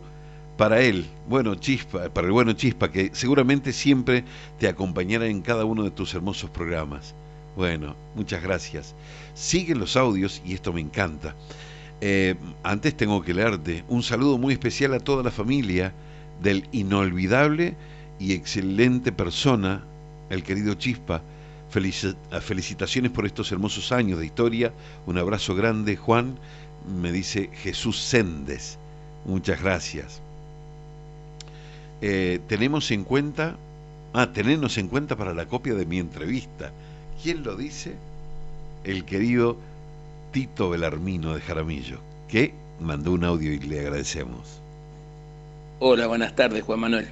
para él, bueno Chispa, para el bueno Chispa, que seguramente siempre te acompañará en cada uno de tus hermosos programas. Bueno, muchas gracias. Siguen los audios y esto me encanta. Eh, antes tengo que leerte un saludo muy especial a toda la familia del inolvidable y excelente persona, el querido Chispa. felicitaciones por estos hermosos años de historia. Un abrazo grande, Juan. Me dice Jesús Sendes. Muchas gracias. Eh, tenemos en cuenta, ah, tenernos en cuenta para la copia de mi entrevista. ¿Quién lo dice? El querido Tito Belarmino de Jaramillo, que mandó un audio y le agradecemos. Hola, buenas tardes, Juan Manuel.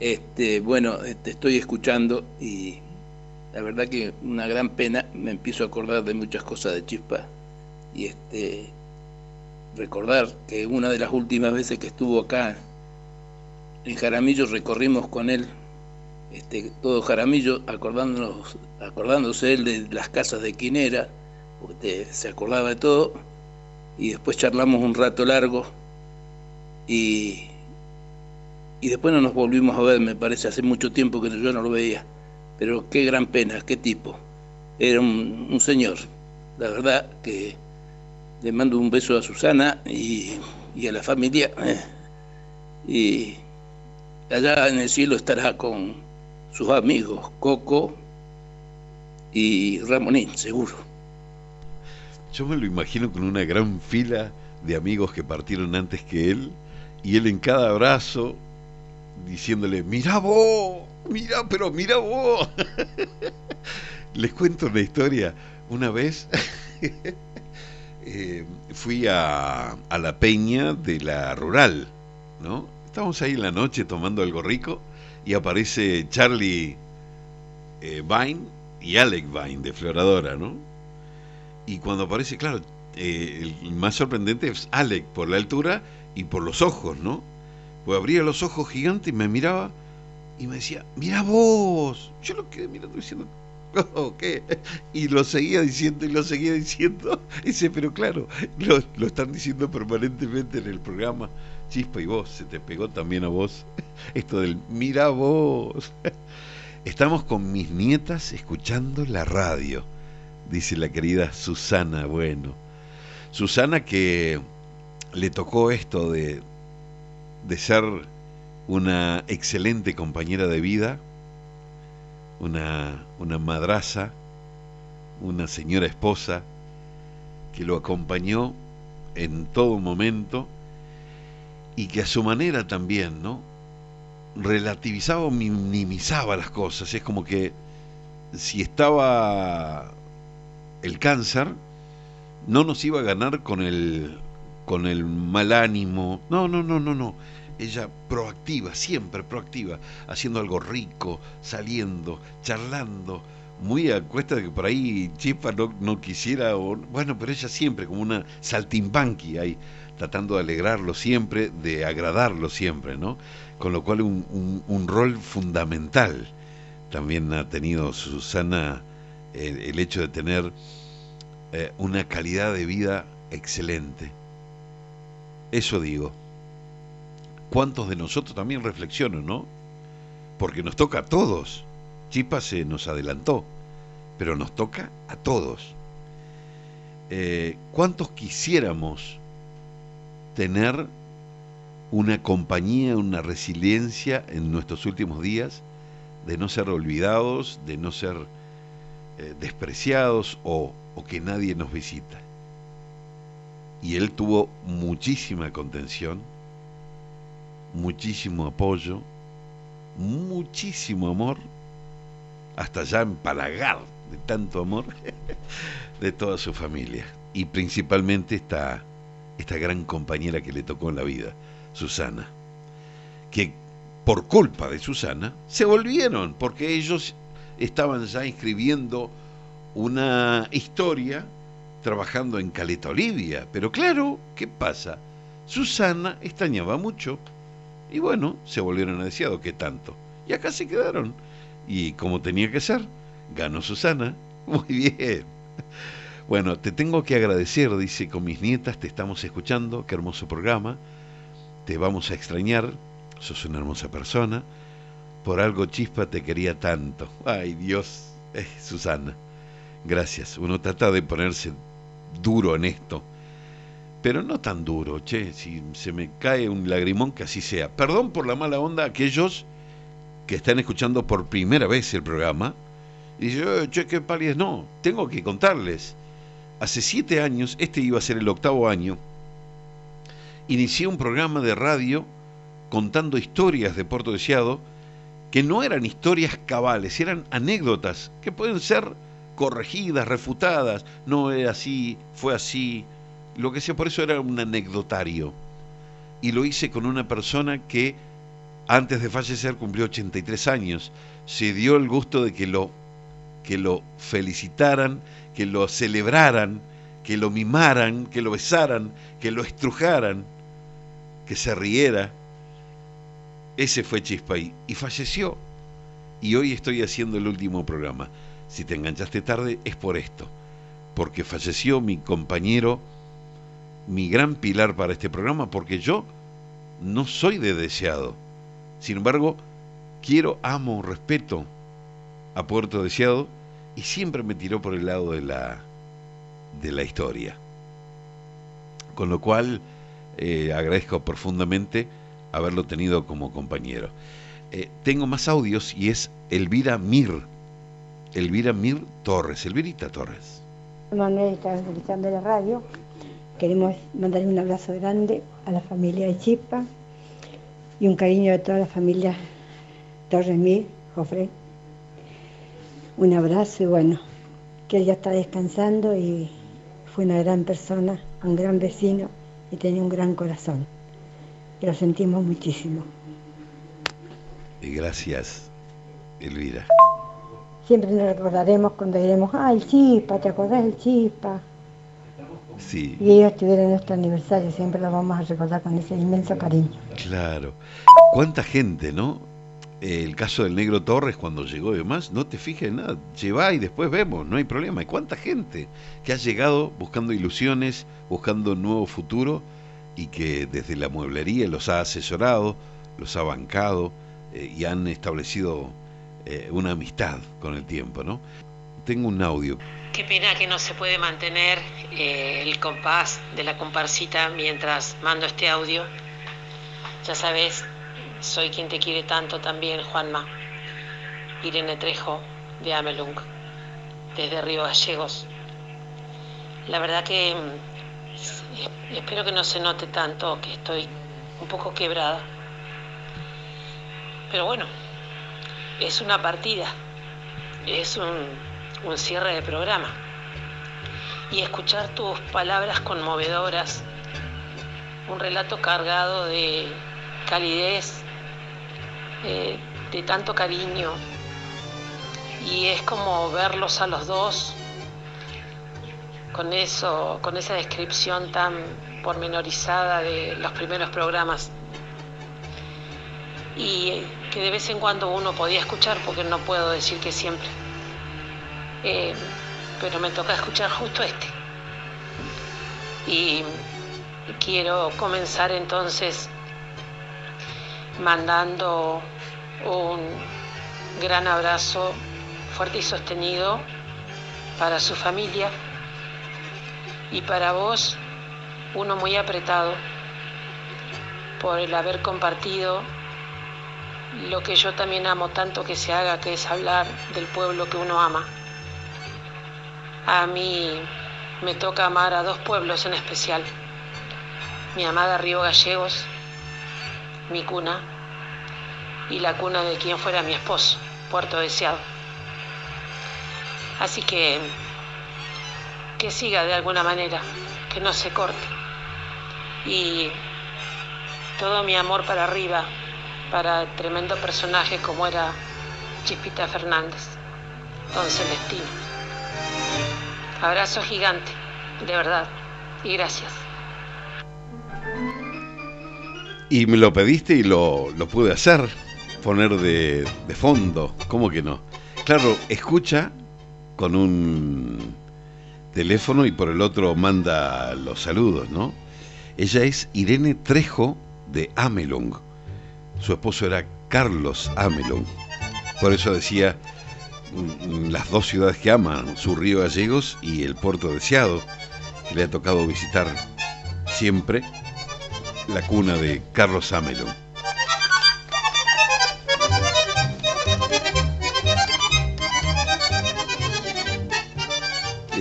Este, bueno, te este, estoy escuchando y la verdad que una gran pena, me empiezo a acordar de muchas cosas de Chispa y este recordar que una de las últimas veces que estuvo acá en Jaramillo recorrimos con él este, todo Jaramillo acordándonos, acordándose él de las casas de Quinera, porque se acordaba de todo y después charlamos un rato largo y y después no nos volvimos a ver, me parece, hace mucho tiempo que yo no lo veía. Pero qué gran pena, qué tipo. Era un, señor. La verdad que le mando un beso a Susana y, a la familia. Eh, y allá en el cielo estará con sus amigos, Coco y Ramonín, seguro. Yo me lo imagino con una gran fila de amigos que partieron antes que él y él en cada abrazo diciéndole, mira vos, mira, pero mira vos. Les cuento una historia. Una vez eh, fui a, a, la peña de la rural, ¿no? Estábamos ahí en la noche tomando algo rico y aparece Charlie eh, Vine y Alec Vine de Floradora, ¿no? Y cuando aparece, claro, eh, el más sorprendente es Alec por la altura y por los ojos, ¿no? Pues abría los ojos gigantes y me miraba y me decía, mira vos. Yo lo quedé mirando diciendo, oh, ¿qué? Y lo seguía diciendo y lo seguía diciendo. Y pero claro, lo, lo están diciendo permanentemente en el programa. Chispa y vos, se te pegó también a vos esto del mira vos. Estamos con mis nietas escuchando la radio, dice la querida Susana Bueno. Susana que le tocó esto de, de ser una excelente compañera de vida, una, una madraza, una señora esposa que lo acompañó en todo momento y que a su manera también, ¿no? Relativizaba o minimizaba las cosas. Es como que si estaba el cáncer, no nos iba a ganar con el, con el mal ánimo. No, no, no, no, no. Ella proactiva, siempre proactiva, haciendo algo rico, saliendo, charlando, muy a cuesta de que por ahí Chispa no, no quisiera, o, bueno, pero ella siempre como una saltimbanqui ahí, tratando de alegrarlo siempre, de agradarlo siempre, ¿no? Con lo cual un, un, rol fundamental también ha tenido Susana el, hecho de tener eh, una calidad de vida excelente. Eso digo. ¿Cuántos de nosotros también reflexionan, no? Porque nos toca a todos Chipa se nos adelantó, pero nos toca a todos. Eh, ¿Cuántos quisiéramos tener una compañía, una resiliencia en nuestros últimos días de no ser olvidados, de no ser eh, despreciados o, o que nadie nos visita? Y él tuvo muchísima contención, muchísimo apoyo, muchísimo amor hasta ya empalagar de tanto amor de toda su familia. Y principalmente esta, esta gran compañera que le tocó en la vida, Susana. Que por culpa de Susana se volvieron, porque ellos estaban ya escribiendo una historia trabajando en Caleta Olivia. Pero claro, ¿qué pasa? Susana extrañaba mucho. Y bueno, se volvieron a deseado, ¿qué tanto? Y acá se quedaron y como tenía que ser, ganó Susana. Muy bien. Bueno, te tengo que agradecer, dice, con mis nietas te estamos escuchando, qué hermoso programa, te vamos a extrañar, sos una hermosa persona, por algo chispa te quería tanto. Ay Dios, eh, Susana, gracias. Uno trata de ponerse duro en esto, pero no tan duro, che, si se me cae un lagrimón que así sea. Perdón por la mala onda a aquellos que están escuchando por primera vez el programa, y yo, che, qué pálidas, no, tengo que contarles. Hace siete años, este iba a ser el octavo año, inicié un programa de radio contando historias de Puerto Deseado que no eran historias cabales, eran anécdotas que pueden ser corregidas, refutadas, no es así, fue así, lo que sea, por eso era un anecdotario. Y lo hice con una persona que antes de fallecer cumplió 83 años, se dio el gusto de que lo, que lo felicitaran, que lo celebraran, que lo mimaran, que lo besaran, que lo estrujaran, que se riera. Ese fue Chispa y falleció. Y hoy estoy haciendo el último programa. Si te enganchaste tarde es por esto, porque falleció mi compañero, mi gran pilar para este programa, porque yo no soy de deseado sin embargo, quiero, amo, respeto a Puerto Deseado y siempre me tiró por el lado de la, de la historia. Con lo cual, eh, agradezco profundamente haberlo tenido como compañero. Eh, tengo más audios y es Elvira Mir. Elvira Mir Torres. Elvirita Torres. Manuel está escuchando la radio. Queremos mandarle un abrazo grande a la familia de Chispa, y un cariño de toda la familia Torres Mir, Jofre. Un abrazo y bueno, que ella está descansando y fue una gran persona, un gran vecino y tenía un gran corazón. Y lo sentimos muchísimo. Y gracias, Elvira. Siempre nos recordaremos cuando diremos, ah, el chispa, ¿te acordás del chispa? Y ellos tuvieron nuestro aniversario, siempre lo vamos a recordar con ese inmenso cariño. Claro. ¿Cuánta gente, no? El caso del negro Torres cuando llegó y demás, no te fijes en nada, lleva y después vemos, no hay problema. ¿Y cuánta gente que ha llegado buscando ilusiones, buscando un nuevo futuro y que desde la mueblería los ha asesorado, los ha bancado eh, y han establecido eh, una amistad con el tiempo, ¿no? Tengo un audio. Qué pena que no se puede mantener eh, el compás de la comparsita mientras mando este audio. Ya sabes, soy quien te quiere tanto también, Juanma. Irene Trejo, de Amelung, desde Río Gallegos. La verdad que mm, espero que no se note tanto que estoy un poco quebrada. Pero bueno, es una partida, es un, un cierre de programa. Y escuchar tus palabras conmovedoras, un relato cargado de calidez, eh, de tanto cariño, y es como verlos a los dos con eso, con esa descripción tan pormenorizada de los primeros programas y que de vez en cuando uno podía escuchar porque no puedo decir que siempre. Eh, pero me toca escuchar justo este. Y quiero comenzar entonces mandando un gran abrazo fuerte y sostenido para su familia y para vos uno muy apretado por el haber compartido lo que yo también amo tanto que se haga, que es hablar del pueblo que uno ama. A mí me toca amar a dos pueblos en especial. Mi amada Río Gallegos, mi cuna, y la cuna de quien fuera mi esposo, Puerto Deseado. Así que que siga de alguna manera, que no se corte. Y todo mi amor para arriba, para tremendo personaje como era Chispita Fernández, don Celestino. Abrazo gigante, de verdad, y gracias. Y me lo pediste y lo, pude hacer, poner de, de fondo, ¿cómo que no? Claro, escucha con un teléfono y por el otro manda los saludos, ¿no? Ella es Irene Trejo de Amelung. Su esposo era Carlos Amelung. Por eso decía mm, las dos ciudades que aman, su río Gallegos y el puerto deseado. Le ha tocado visitar siempre la cuna de Carlos Amelung.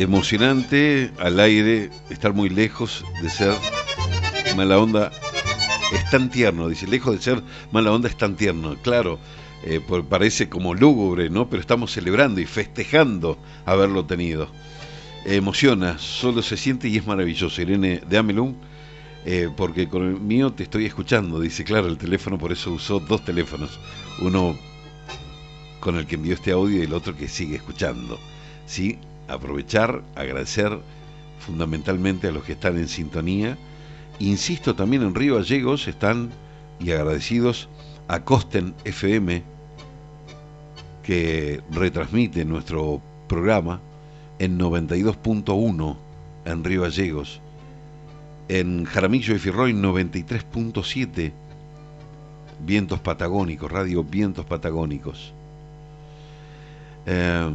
emocionante al aire, estar muy lejos de ser mala onda. Es tan tierno, dice, lejos de ser mala onda es tan tierno. Claro, eh, parece como lúgubre, ¿no? Pero estamos celebrando y festejando haberlo tenido. emociona, solo se siente y es maravilloso. Irene de Amelung, eh, porque con el mío te estoy escuchando, dice, claro, el teléfono, por eso usó dos teléfonos. Uno con el que envió este audio y el otro que sigue escuchando. ¿Sí? aprovechar, agradecer fundamentalmente a los que están en sintonía. Insisto, también en Río Gallegos están y agradecidos a Costen FM, que retransmite nuestro programa en 92.1 en Río Gallegos, en Jaramillo y Firroy 93.7, Vientos Patagónicos, Radio Vientos Patagónicos. Eh,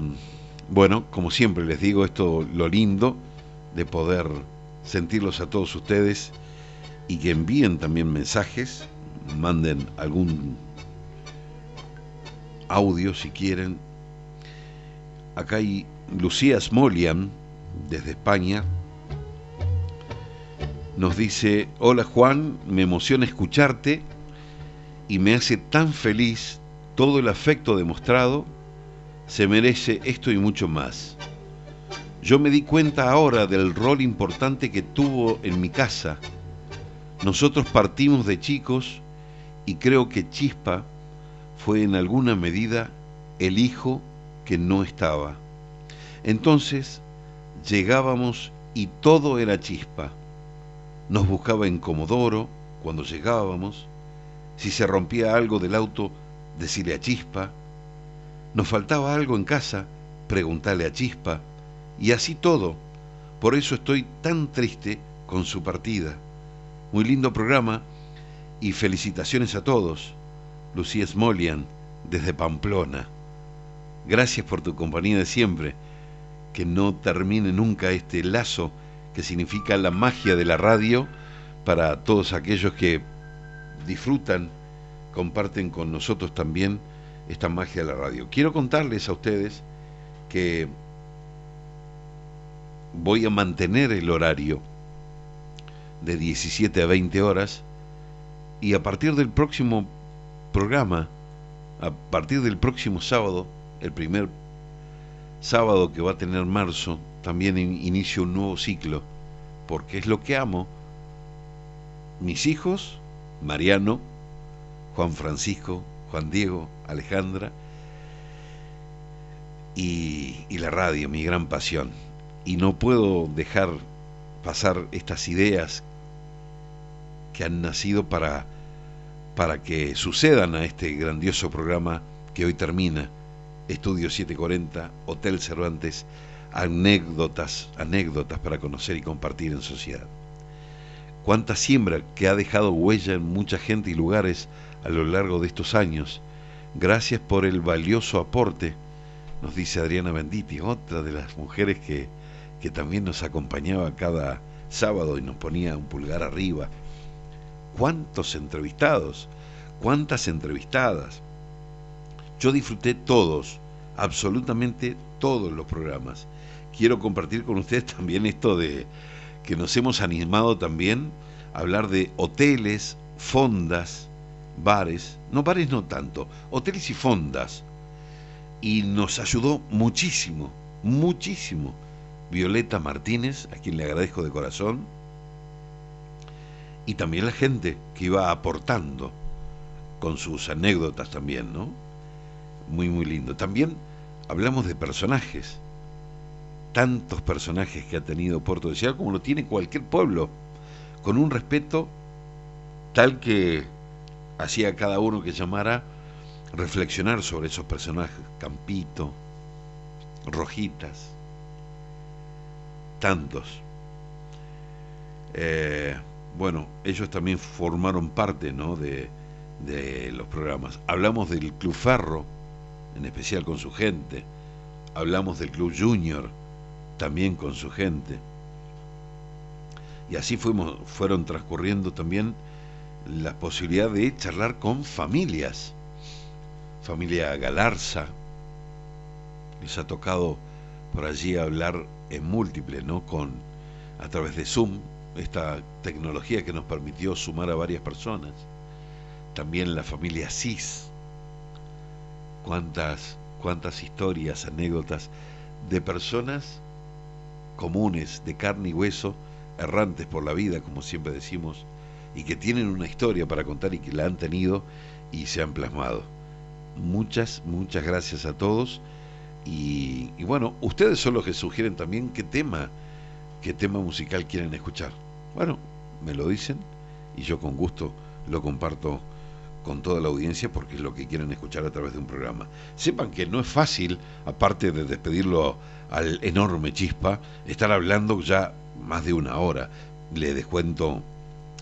bueno, como siempre les digo, esto lo lindo de poder sentirlos a todos ustedes y que envíen también mensajes, manden algún audio si quieren. Acá hay Lucía Smolian desde España. Nos dice, hola Juan, me emociona escucharte y me hace tan feliz todo el afecto demostrado se merece esto y mucho más. Yo me di cuenta ahora del rol importante que tuvo en mi casa. Nosotros partimos de chicos y creo que Chispa fue en alguna medida el hijo que no estaba. Entonces llegábamos y todo era Chispa. Nos buscaba en Comodoro cuando llegábamos. Si se rompía algo del auto, decirle a Chispa nos faltaba algo en casa, preguntarle a Chispa, y así todo. Por eso estoy tan triste con su partida. Muy lindo programa y felicitaciones a todos. Lucía Smolian, desde Pamplona. Gracias por tu compañía de siempre. Que no termine nunca este lazo que significa la magia de la radio para todos aquellos que disfrutan, comparten con nosotros también esta magia de la radio. Quiero contarles a ustedes que voy a mantener el horario de 17 a 20 horas. Y a partir del próximo programa, a partir del próximo sábado, el primer sábado que va a tener marzo, también inicio un nuevo ciclo, porque es lo que amo. Mis hijos, Mariano, Juan Francisco, Juan Diego, Alejandra, y, y la radio, mi gran pasión. Y no puedo dejar pasar estas ideas que han nacido para, para que sucedan a este grandioso programa que hoy termina, Estudio 740, Hotel Cervantes, anécdotas, anécdotas para conocer y compartir en sociedad. Cuánta siembra que ha dejado huella en mucha gente y lugares a lo largo de estos años. Gracias por el valioso aporte, nos dice Adriana Benditi, otra de las mujeres que, que también nos acompañaba cada sábado y nos ponía un pulgar arriba. ¿Cuántos entrevistados? ¿Cuántas entrevistadas? Yo disfruté todos, absolutamente todos los programas. Quiero compartir con ustedes también esto de que nos hemos animado también a hablar de hoteles, fondas, bares, no bares no tanto, hoteles y fondas. Y nos ayudó muchísimo, muchísimo Violeta Martínez, a quien le agradezco de corazón, y también la gente que iba aportando con sus anécdotas también, ¿no? Muy, muy lindo. También hablamos de personajes, tantos personajes que ha tenido Puerto de Ciudad como lo tiene cualquier pueblo, con un respeto tal que hacía cada uno que llamara reflexionar sobre esos personajes, Campito, Rojitas, tantos. Eh, bueno, ellos también formaron parte ¿no? de, de los programas. Hablamos del Club Ferro, en especial con su gente. Hablamos del Club Junior, también con su gente. Y así fuimos, fueron transcurriendo también la posibilidad de charlar con familias. Familia Galarza, les ha tocado por allí hablar en múltiple, ¿no? Con a través de Zoom, esta tecnología que nos permitió sumar a varias personas. También la familia CIS. Cuántas cuántas historias, anécdotas de personas comunes, de carne y hueso, errantes por la vida, como siempre decimos, y que tienen una historia para contar y que la han tenido y se han plasmado. Muchas, muchas gracias a todos y, bueno, ustedes son los que sugieren también qué tema, qué tema musical quieren escuchar. Bueno, me lo dicen y yo con gusto lo comparto con toda la audiencia porque es lo que quieren escuchar a través de un programa. Sepan que no es fácil, aparte de despedirlo al enorme chispa, estar hablando ya más de una hora. Le descuento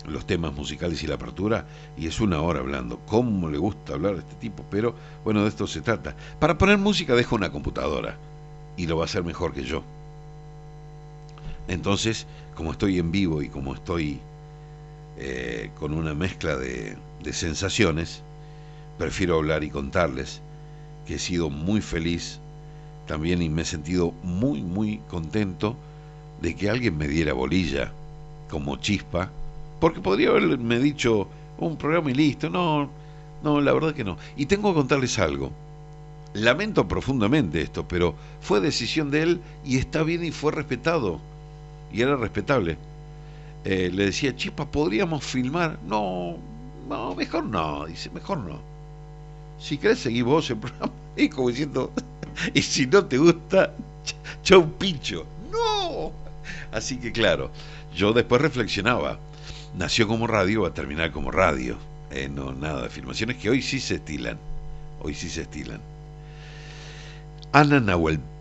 los temas musicales y la apertura y es una hora hablando. ¿Cómo le gusta hablar a este tipo? Pero bueno, de esto se trata. Para poner música dejo una computadora y lo va a hacer mejor que yo. Entonces, como estoy en vivo y como estoy eh, con una mezcla de, de sensaciones, prefiero hablar y contarles que he sido muy feliz también y me he sentido muy, muy contento de que alguien me diera bolilla como chispa porque podría haberme dicho un programa y listo. No, no, la verdad que no. Y tengo que contarles algo. Lamento profundamente esto, pero fue decisión de él y está bien y fue respetado. Y era respetable. Eh, le decía, Chispa, ¿podríamos filmar? No, no, mejor no. Dice, mejor no. Si querés seguir vos el programa. Y como diciendo, y si no te gusta, chau pincho. No. Así que claro, yo después reflexionaba nació como radio, va a terminar como radio. Eh, no, nada de afirmaciones que hoy sí se estilan. Hoy sí se estilan. Ana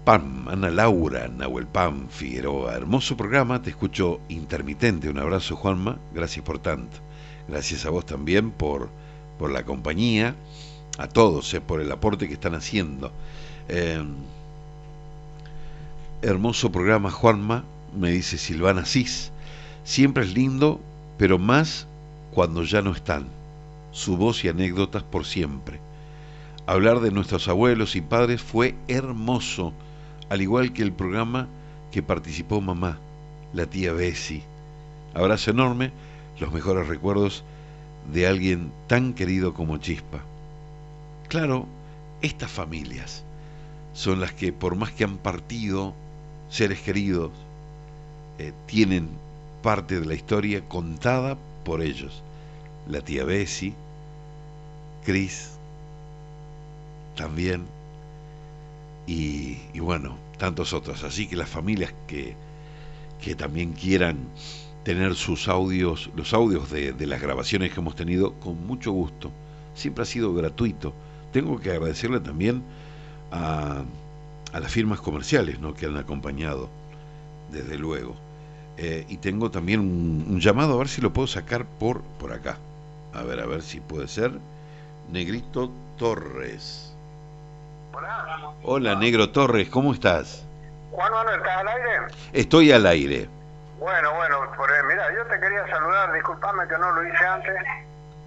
Nahuelpam, Ana Laura Nahuelpam Figueroa, hermoso programa, te escucho intermitente. Un abrazo, Juanma, gracias por tanto. Gracias a vos también por, por la compañía, a todos, eh, por el aporte que están haciendo. Em, hermoso programa, Juanma, me dice Silvana Cis. Siempre es lindo pero más cuando ya no están, su voz y anécdotas por siempre. Hablar de nuestros abuelos y padres fue hermoso, al igual que el programa que participó mamá, la tía Bessie. Abrazo enorme, los mejores recuerdos de alguien tan querido como Chispa. Claro, estas familias son las que por más que han partido seres queridos, eh, tienen parte de la historia contada por ellos. La tía Bessie, Chris, también, y, bueno, tantos otros. Así que las familias que, que también quieran tener sus audios, los audios de, de, las grabaciones que hemos tenido, con mucho gusto. Siempre ha sido gratuito. Tengo que agradecerle también a, a las firmas comerciales ¿no? que han acompañado, desde luego. Eh, y tengo también un, llamado, a ver si lo puedo sacar por, por acá. A ver, a ver si puede ser. Negrito Torres. Hola. Hola, Negro Torres, ¿cómo estás? Juan Manuel, ¿estás al aire? Estoy al aire. Bueno, bueno, por, eh, mira, yo te quería saludar, disculpame que no lo hice antes,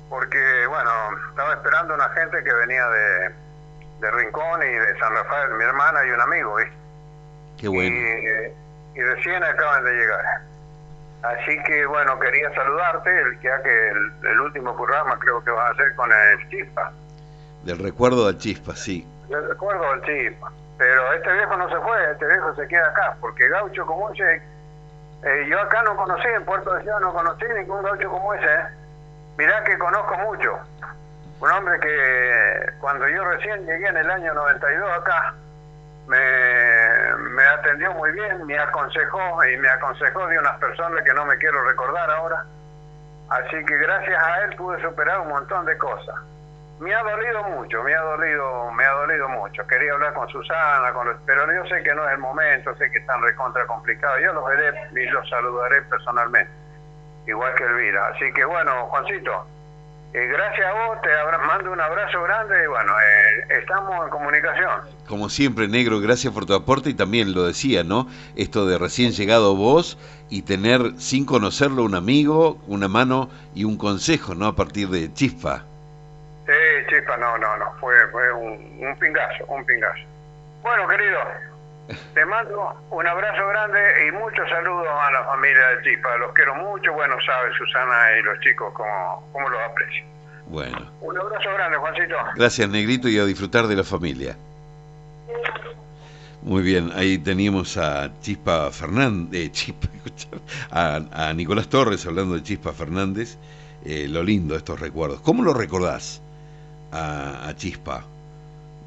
porque, bueno, estaba esperando una gente que venía de, de Rincón y de San Rafael, mi hermana y un amigo, ¿viste? Qué bueno. Y, recién acaban de llegar. Así que, bueno, quería saludarte, el que que el, último programa creo que vas a hacer con el Chispa. Del recuerdo del Chispa, sí. Recuerdo del Chispa. Pero este viejo no se fue, este viejo se queda acá, porque gaucho como ese, eh, yo acá no conocí, en Puerto de Ciudad no conocí ningún gaucho como ese. ¿eh? Mirá que conozco mucho un hombre que cuando yo recién llegué en el año 92 acá, me atendió muy bien, me aconsejó y me aconsejó de unas personas que no me quiero recordar ahora. Así que gracias a él pude superar un montón de cosas. Me ha dolido mucho, me ha dolido, me ha dolido mucho. Quería hablar con Susana, con pero yo sé que no es el momento, sé que están recontra complicados. Yo los veré y los saludaré personalmente, igual que Elvira. Así que bueno, Juancito, eh, gracias a vos, te mando un abrazo grande y bueno, eh, estamos en comunicación. Como siempre, Negro, gracias por tu aporte y también lo decía, ¿no? Esto de recién llegado vos y tener sin conocerlo un amigo, una mano y un consejo, ¿no? A partir de Chispa. Chispa, no, no, no, fue, fue un, un pingazo, un pingazo. Bueno, querido, te mando un abrazo grande y muchos saludos a la familia de Chispa. Los quiero mucho. Bueno, sabe Susana y los chicos cómo, cómo los aprecio. Bueno. Un abrazo grande, Juancito. Gracias, Negrito, y a disfrutar de la familia. Muy bien, ahí teníamos a Chispa Fernández, Chispa, a, Nicolás Torres hablando de Chispa Fernández. Eh, lo lindo de estos recuerdos. ¿Cómo lo recordás a, Chispa?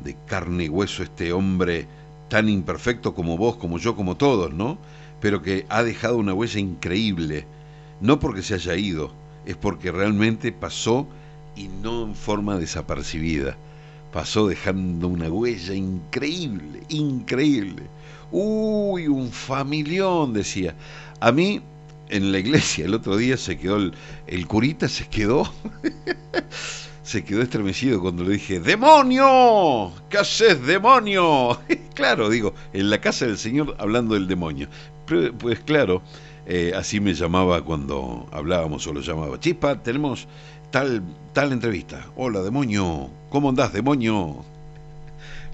De carne y hueso, este hombre tan imperfecto como vos, como yo, como todos, ¿no? Pero que ha dejado una huella increíble, no porque se haya ido, es porque realmente pasó y no en forma desapercibida. Pasó dejando una huella increíble, increíble. Uy, un familión, decía. A mí, en la iglesia, el otro día se quedó, el curita se quedó se quedó estremecido cuando le dije, ¡Demonio! ¿Qué haces, demonio? claro, digo, en la casa del Señor hablando del demonio. pues claro, eh, así me llamaba cuando hablábamos o lo llamaba. Chispa, tenemos tal, tal entrevista. Hola, demonio. ¿Cómo andás, demonio?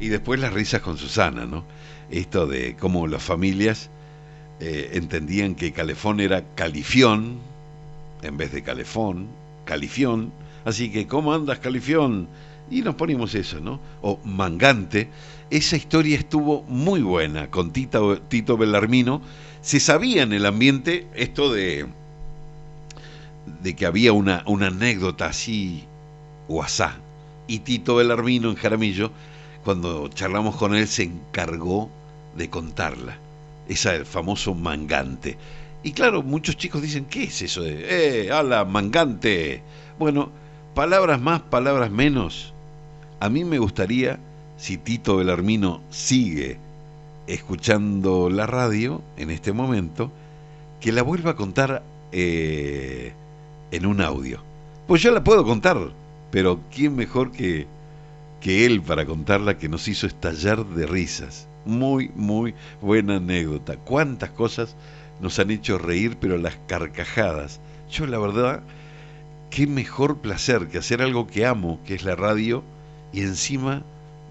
Y después las risas con Susana, ¿no? Esto de cómo las familias eh, entendían que calefón era califión en vez de calefón, califión Así que, ¿cómo andas, Califión? Y nos ponimos eso, ¿no? O Mangante. Esa historia estuvo muy buena con Tito, Bellarmino. Se sabía en el ambiente esto de, de que había una, una anécdota así, o asá. Y Tito Bellarmino en Jaramillo, cuando charlamos con él, se encargó de contarla. Esa el famoso mangante. Y claro, muchos chicos dicen, ¿qué es eso de, eh, ala, mangante? Bueno, palabras más, palabras menos, a mí me gustaría, si Tito Belarmino sigue escuchando la radio en este momento, que la vuelva a contar eh, en un audio. Pues yo la puedo contar, pero ¿quién mejor que, que él para contarla que nos hizo estallar de risas? Muy, muy buena anécdota. ¿Cuántas cosas nos han hecho reír, pero las carcajadas? Yo la verdad qué mejor placer que hacer algo que amo, que es la radio, y encima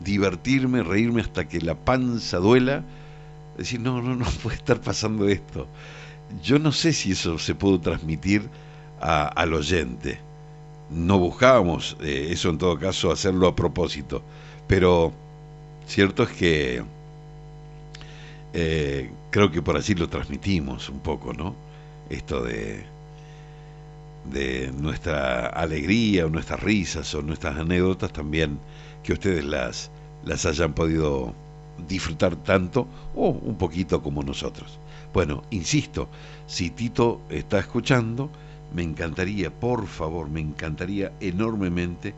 divertirme, reírme hasta que la panza duela, decir, no, no, no puede estar pasando esto. yo no sé si eso se pudo transmitir al oyente. No buscábamos eh, eso en todo caso hacerlo a propósito, pero cierto es que eh, creo que por así lo transmitimos un poco, ¿no? Esto de, de nuestra alegría o nuestras risas o nuestras anécdotas también, que ustedes las, las hayan podido disfrutar tanto o un poquito como nosotros. Bueno, insisto, si Tito está escuchando, me encantaría, por favor, me encantaría enormemente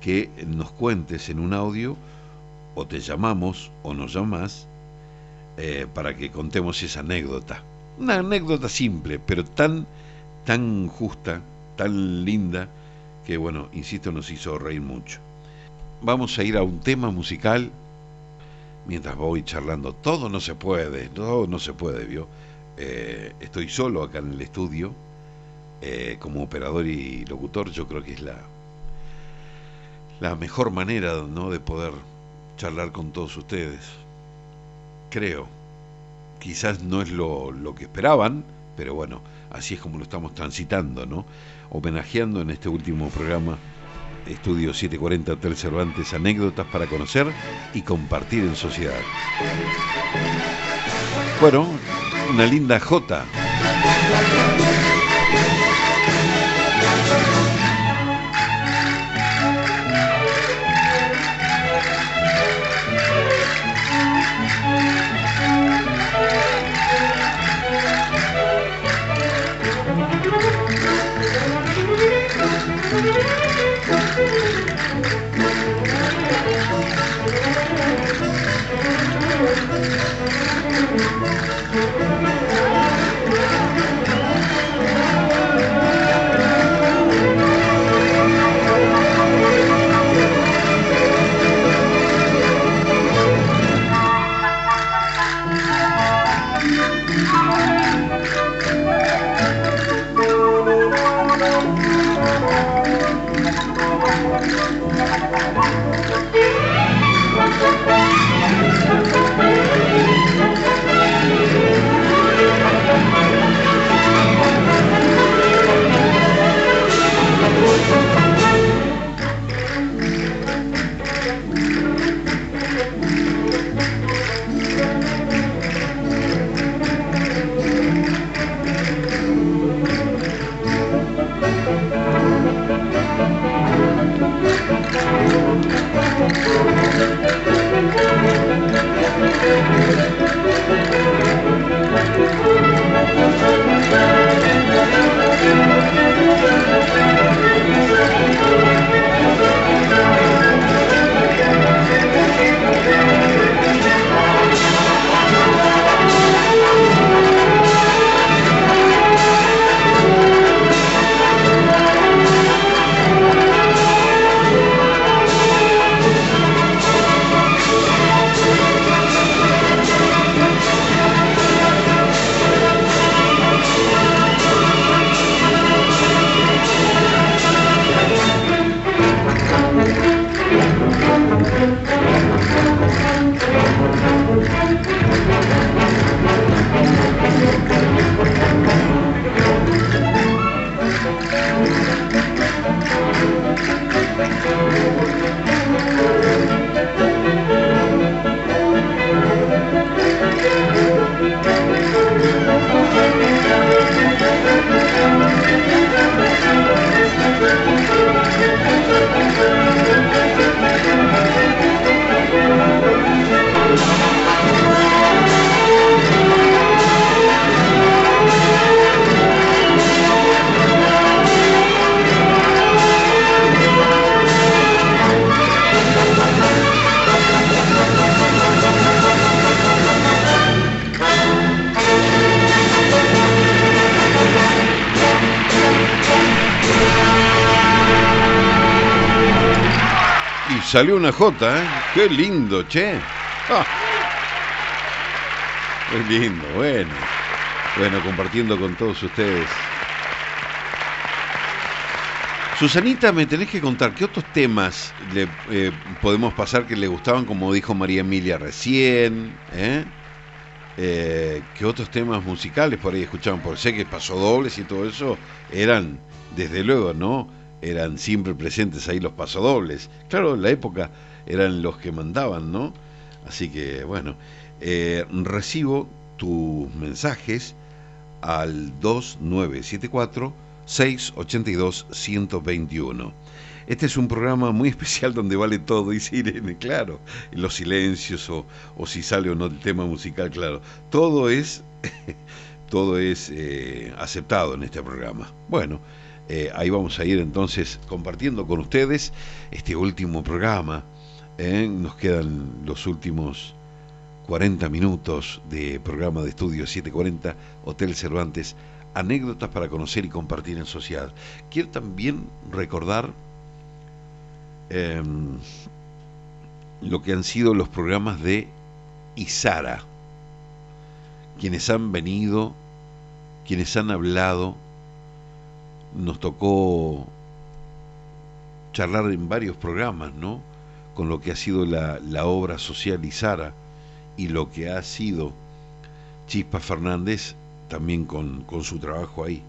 que nos cuentes en un audio, o te llamamos o nos llamas, eh, para que contemos esa anécdota. Una anécdota simple, pero tan, tan justa, tan linda, que bueno, insisto, nos hizo reír mucho. Vamos a ir a un tema musical mientras voy charlando. Todo no se puede, todo no se puede, ¿vio? Eh, estoy solo acá en el estudio, eh, como operador y locutor, yo creo que es la, la mejor manera ¿no? de poder charlar con todos ustedes. Creo. Quizás no es lo, lo que esperaban, pero bueno, así es como lo estamos transitando, ¿no? Homenajeando en este último programa Estudio 740 Hotel Cervantes, anécdotas para conocer y compartir en sociedad. Bueno, una linda Jota. Salió una J, ¿eh? Qué lindo, che. Ah. Qué lindo, bueno. Bueno, compartiendo con todos ustedes. Susanita, me tenés que contar qué otros temas le eh, podemos pasar que le gustaban, como dijo María Emilia recién, ¿eh? eh, que otros temas musicales por ahí escuchaban, por sé que pasodobles y todo eso eran, desde luego, ¿no? Eran siempre presentes ahí los pasodobles. Claro, en la época eran los que mandaban, ¿no? Así que, bueno, eh, recibo tus mensajes al 2974 682 121. Este es un programa muy especial donde vale todo, dice Irene, claro. Los silencios o, si sale o no el tema musical, claro. Todo es, todo es eh, aceptado en este programa. Bueno, eh, ahí vamos a ir entonces compartiendo con ustedes este último programa. ¿eh? Nos quedan los últimos 40 minutos de programa de estudio 740 Hotel Cervantes. Anécdotas para conocer y compartir en sociedad. Quiero también recordar Em, lo que han sido los programas de Isara, quienes han venido, quienes han hablado, nos tocó charlar en varios programas, ¿no? Con lo que ha sido la, la obra social Isara y lo que ha sido Chispa Fernández también con, con su trabajo ahí.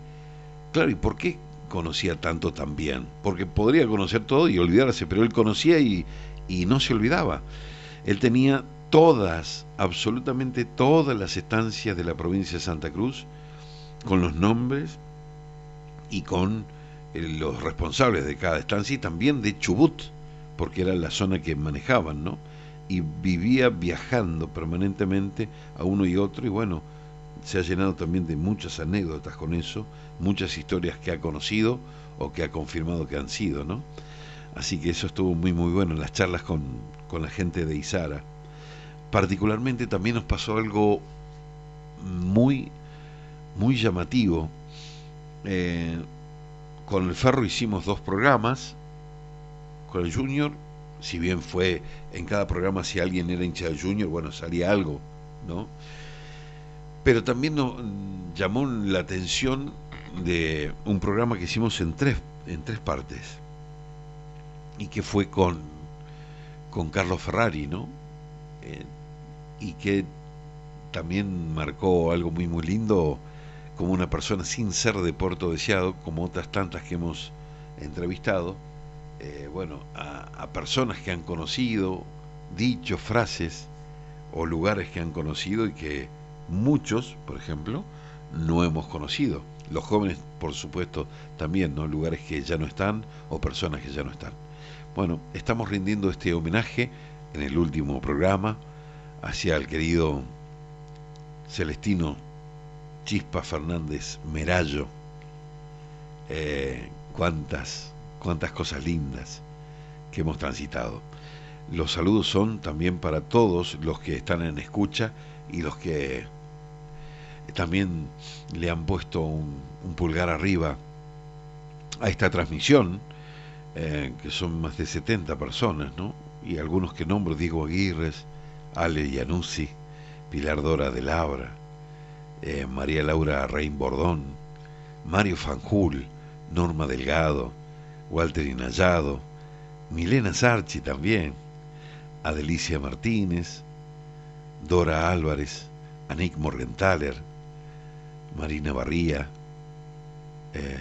Claro, ¿y por qué conocía tanto también, porque podría conocer todo y olvidarse, pero él conocía y, y no se olvidaba. Él tenía todas, absolutamente todas las estancias de la provincia de Santa Cruz, con los nombres y con eh, los responsables de cada estancia y también de Chubut, porque era la zona que manejaban, ¿no? Y vivía viajando permanentemente a uno y otro y bueno, se ha llenado también de muchas anécdotas con eso, muchas historias que ha conocido o que ha confirmado que han sido, ¿no? Así que eso estuvo muy muy bueno en las charlas con, la gente de Isara. Particularmente también nos pasó algo muy, muy llamativo. Eh, con el Ferro hicimos dos programas, con el Junior, si bien fue en cada programa si alguien era hincha del Junior, bueno, salía algo, ¿no? Pero también nos llamó la atención de un programa que hicimos en tres, en tres partes y que fue con, con Carlos Ferrari, ¿no? Eh, y que también marcó algo muy muy lindo como una persona sin ser de Puerto Deseado, como otras tantas que hemos entrevistado, eh, bueno, a, a, personas que han conocido, dichos, frases o lugares que han conocido y que muchos, por ejemplo, no hemos conocido. Los jóvenes, por supuesto, también, ¿no? Lugares que ya no están o personas que ya no están. Bueno, estamos rindiendo este homenaje en el último programa hacia el querido Celestino Chispa Fernández Merallo. Eh, cuántas, cuántas cosas lindas que hemos transitado. Los saludos son también para todos los que están en escucha y los que también le han puesto un, pulgar arriba a esta transmisión, eh, que son más de 70 personas, ¿no? Y algunos que nombro, Diego Aguirres, Ale Yanussi, Pilar Dora de Labra, eh, María Laura Rein Bordón, Mario Fanjul, Norma Delgado, Walter Inayado, Milena Sarchi también, Adelicia Martínez, Dora Álvarez, Anik Morgenthaler, Marina Barría. Eh,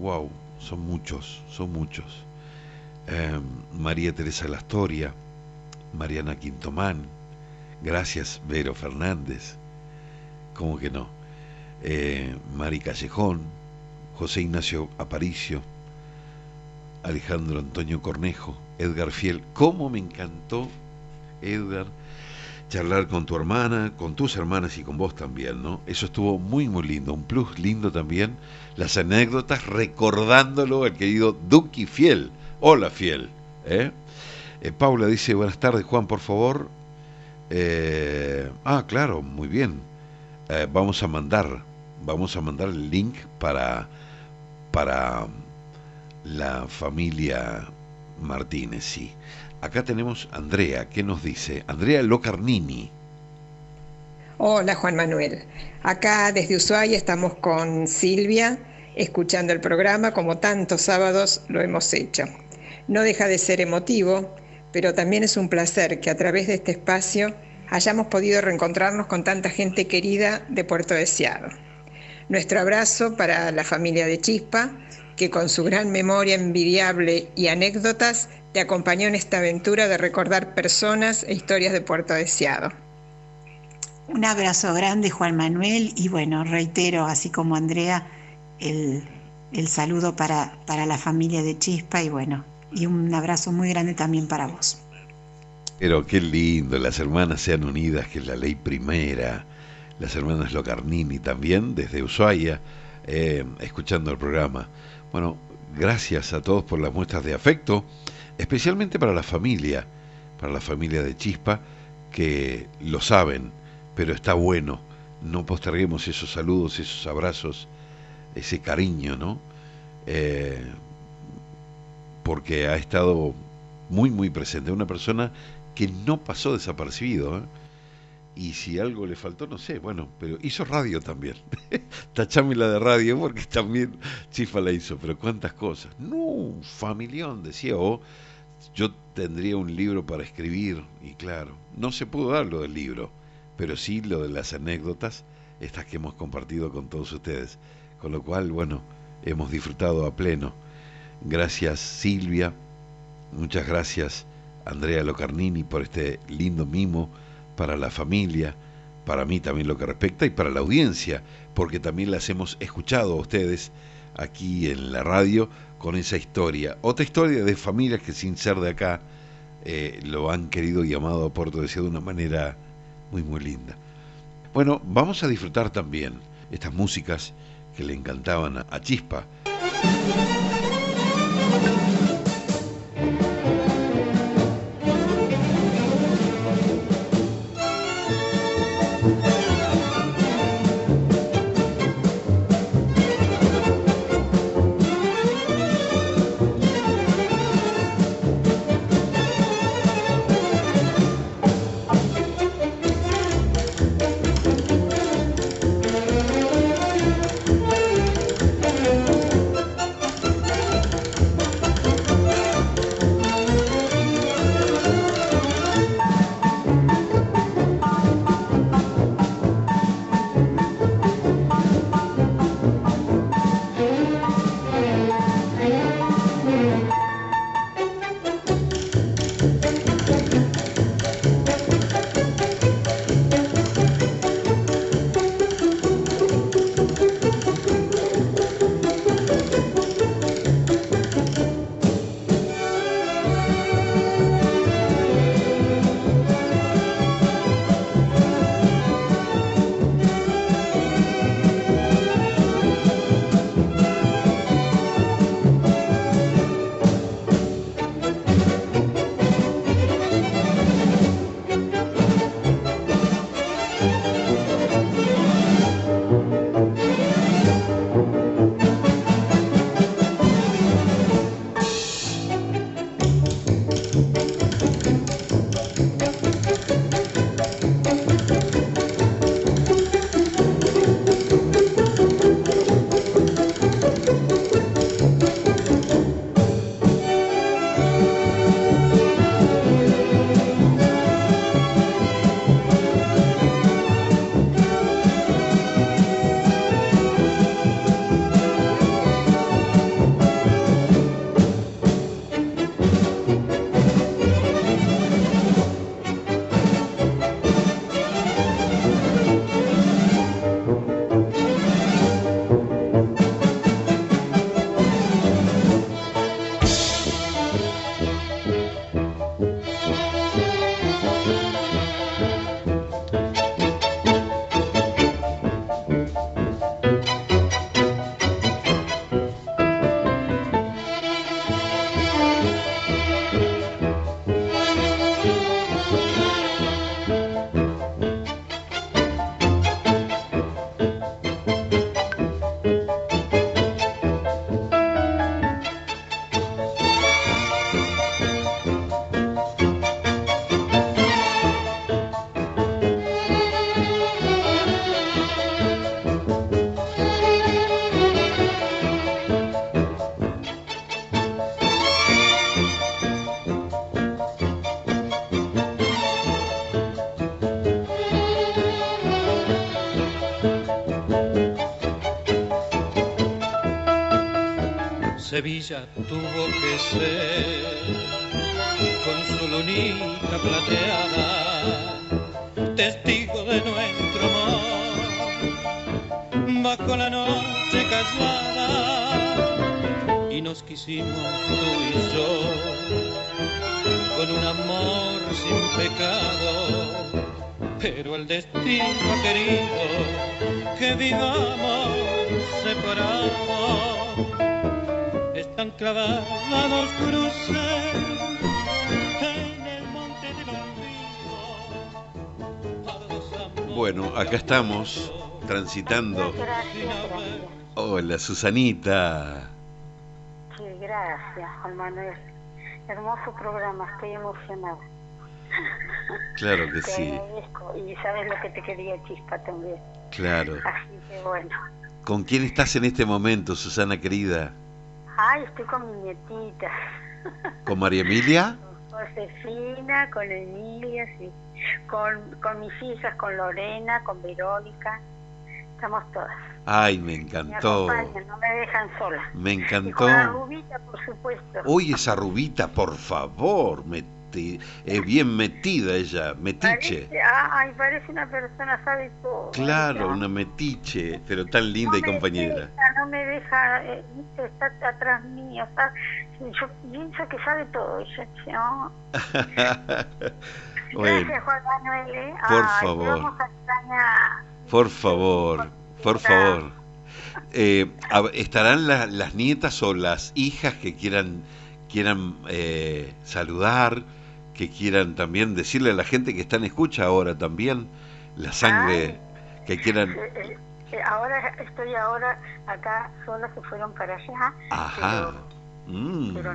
wow, son muchos, son muchos. Eh, María Teresa Lastoria, Mariana Quintomán, gracias Vero Fernández, ¿cómo que no? Eh, Mari Callejón, José Ignacio Aparicio, Alejandro Antonio Cornejo, Edgar Fiel, ¿cómo me encantó Edgar? charlar con tu hermana, con tus hermanas y con vos también, ¿no? Eso estuvo muy, muy lindo. Un plus lindo también, las anécdotas recordándolo al querido Duki Fiel. Hola, Fiel. ¿eh? Eh, Paula dice, buenas tardes, Juan, por favor. Eh, ah, claro, muy bien. Vamos a mandar, vamos a mandar el link para, para la familia Martínez, sí. Acá tenemos a Andrea, ¿qué nos dice? Andrea Locarnini. Hola Juan Manuel, acá desde Ushuaia estamos con Silvia, escuchando el programa como tantos sábados lo hemos hecho. No deja de ser emotivo, pero también es un placer que a través de este espacio hayamos podido reencontrarnos con tanta gente querida de Puerto Deseado. Nuestro abrazo para la familia de Chispa, que con su gran memoria envidiable y anécdotas te acompañó en esta aventura de recordar personas e historias de Puerto Deseado. Un abrazo grande, Juan Manuel, y bueno, reitero, así como Andrea, el, saludo para, para la familia de Chispa y bueno, y un abrazo muy grande también para vos. Pero qué lindo, las hermanas sean unidas, que es la ley primera. Las hermanas Locarnini también, desde Ushuaia, eh, escuchando el programa. Bueno, gracias a todos por las muestras de afecto, especialmente para la familia, para la familia de Chispa, que lo saben, pero está bueno. No posterguemos esos saludos, esos abrazos, ese cariño, ¿no? Eh, porque ha estado muy, muy presente. Una persona que no pasó desapercibido. ¿eh? Y si algo le faltó, no sé, bueno, pero hizo radio también. Tachame la de radio porque también Chifa la hizo, pero cuántas cosas. No, familión, decía, o yo tendría un libro para escribir, y claro, no se pudo dar lo del libro, pero sí lo de las anécdotas, estas que hemos compartido con todos ustedes. Con lo cual, bueno, hemos disfrutado a pleno. Gracias Silvia, muchas gracias Andrea Locarnini por este lindo mimo para la familia, para mí también lo que respecta y para la audiencia, porque también las hemos escuchado a ustedes aquí en la radio con esa historia. Otra historia de familias que sin ser de acá eh, lo han querido y amado a Puerto de de una manera muy, muy linda. Bueno, vamos a disfrutar también estas músicas que le encantaban a Chispa. Sevilla tuvo que ser con su lunita plateada, testigo de nuestro amor, bajo la noche callada, y nos quisimos tú y yo, con un amor sin pecado, pero el destino querido que vivamos separados los cruces en el monte de los Bueno, acá estamos transitando. Hola, Susanita. Sí, gracias, Juan Manuel. Hermoso programa, estoy emocionada. Claro que Te sí. agradezco. Y sabes lo que te quería, Chispa, también. Claro. Así que bueno. ¿Con quién estás en este momento, Susana querida? Ay, estoy con mi nietita. ¿Con María Emilia? Josefina, con Emilia, sí. Con, con mis hijas, con Lorena, con Verónica. Estamos todas. Ay, me Me encantó. acompañan, no me dejan sola. Me Y encantó. con la rubita, por supuesto. Uy, esa rubita, por favor. Meti- eh, bien metida ella, metiche. Parece, ay, parece una persona, sabe todo. Claro, una metiche, pero tan linda y No compañera. deja, no me deja, eh, viste, está atrás mío, está, yo pienso que sabe todo. Ella, no. Bueno, Gracias, Juan Manuel. eh. Por Ay, favor. vamos a extrañar. por favor, por favor. Eh, ¿Estarán la- las nietas o las hijas que quieran, quieran eh, saludar, que quieran también decirle a la gente que está en escucha ahora también, la sangre, que quieran... Eh, eh, eh, ahora estoy ahora acá, sola se fueron para allá. Ajá. Mm, Pero,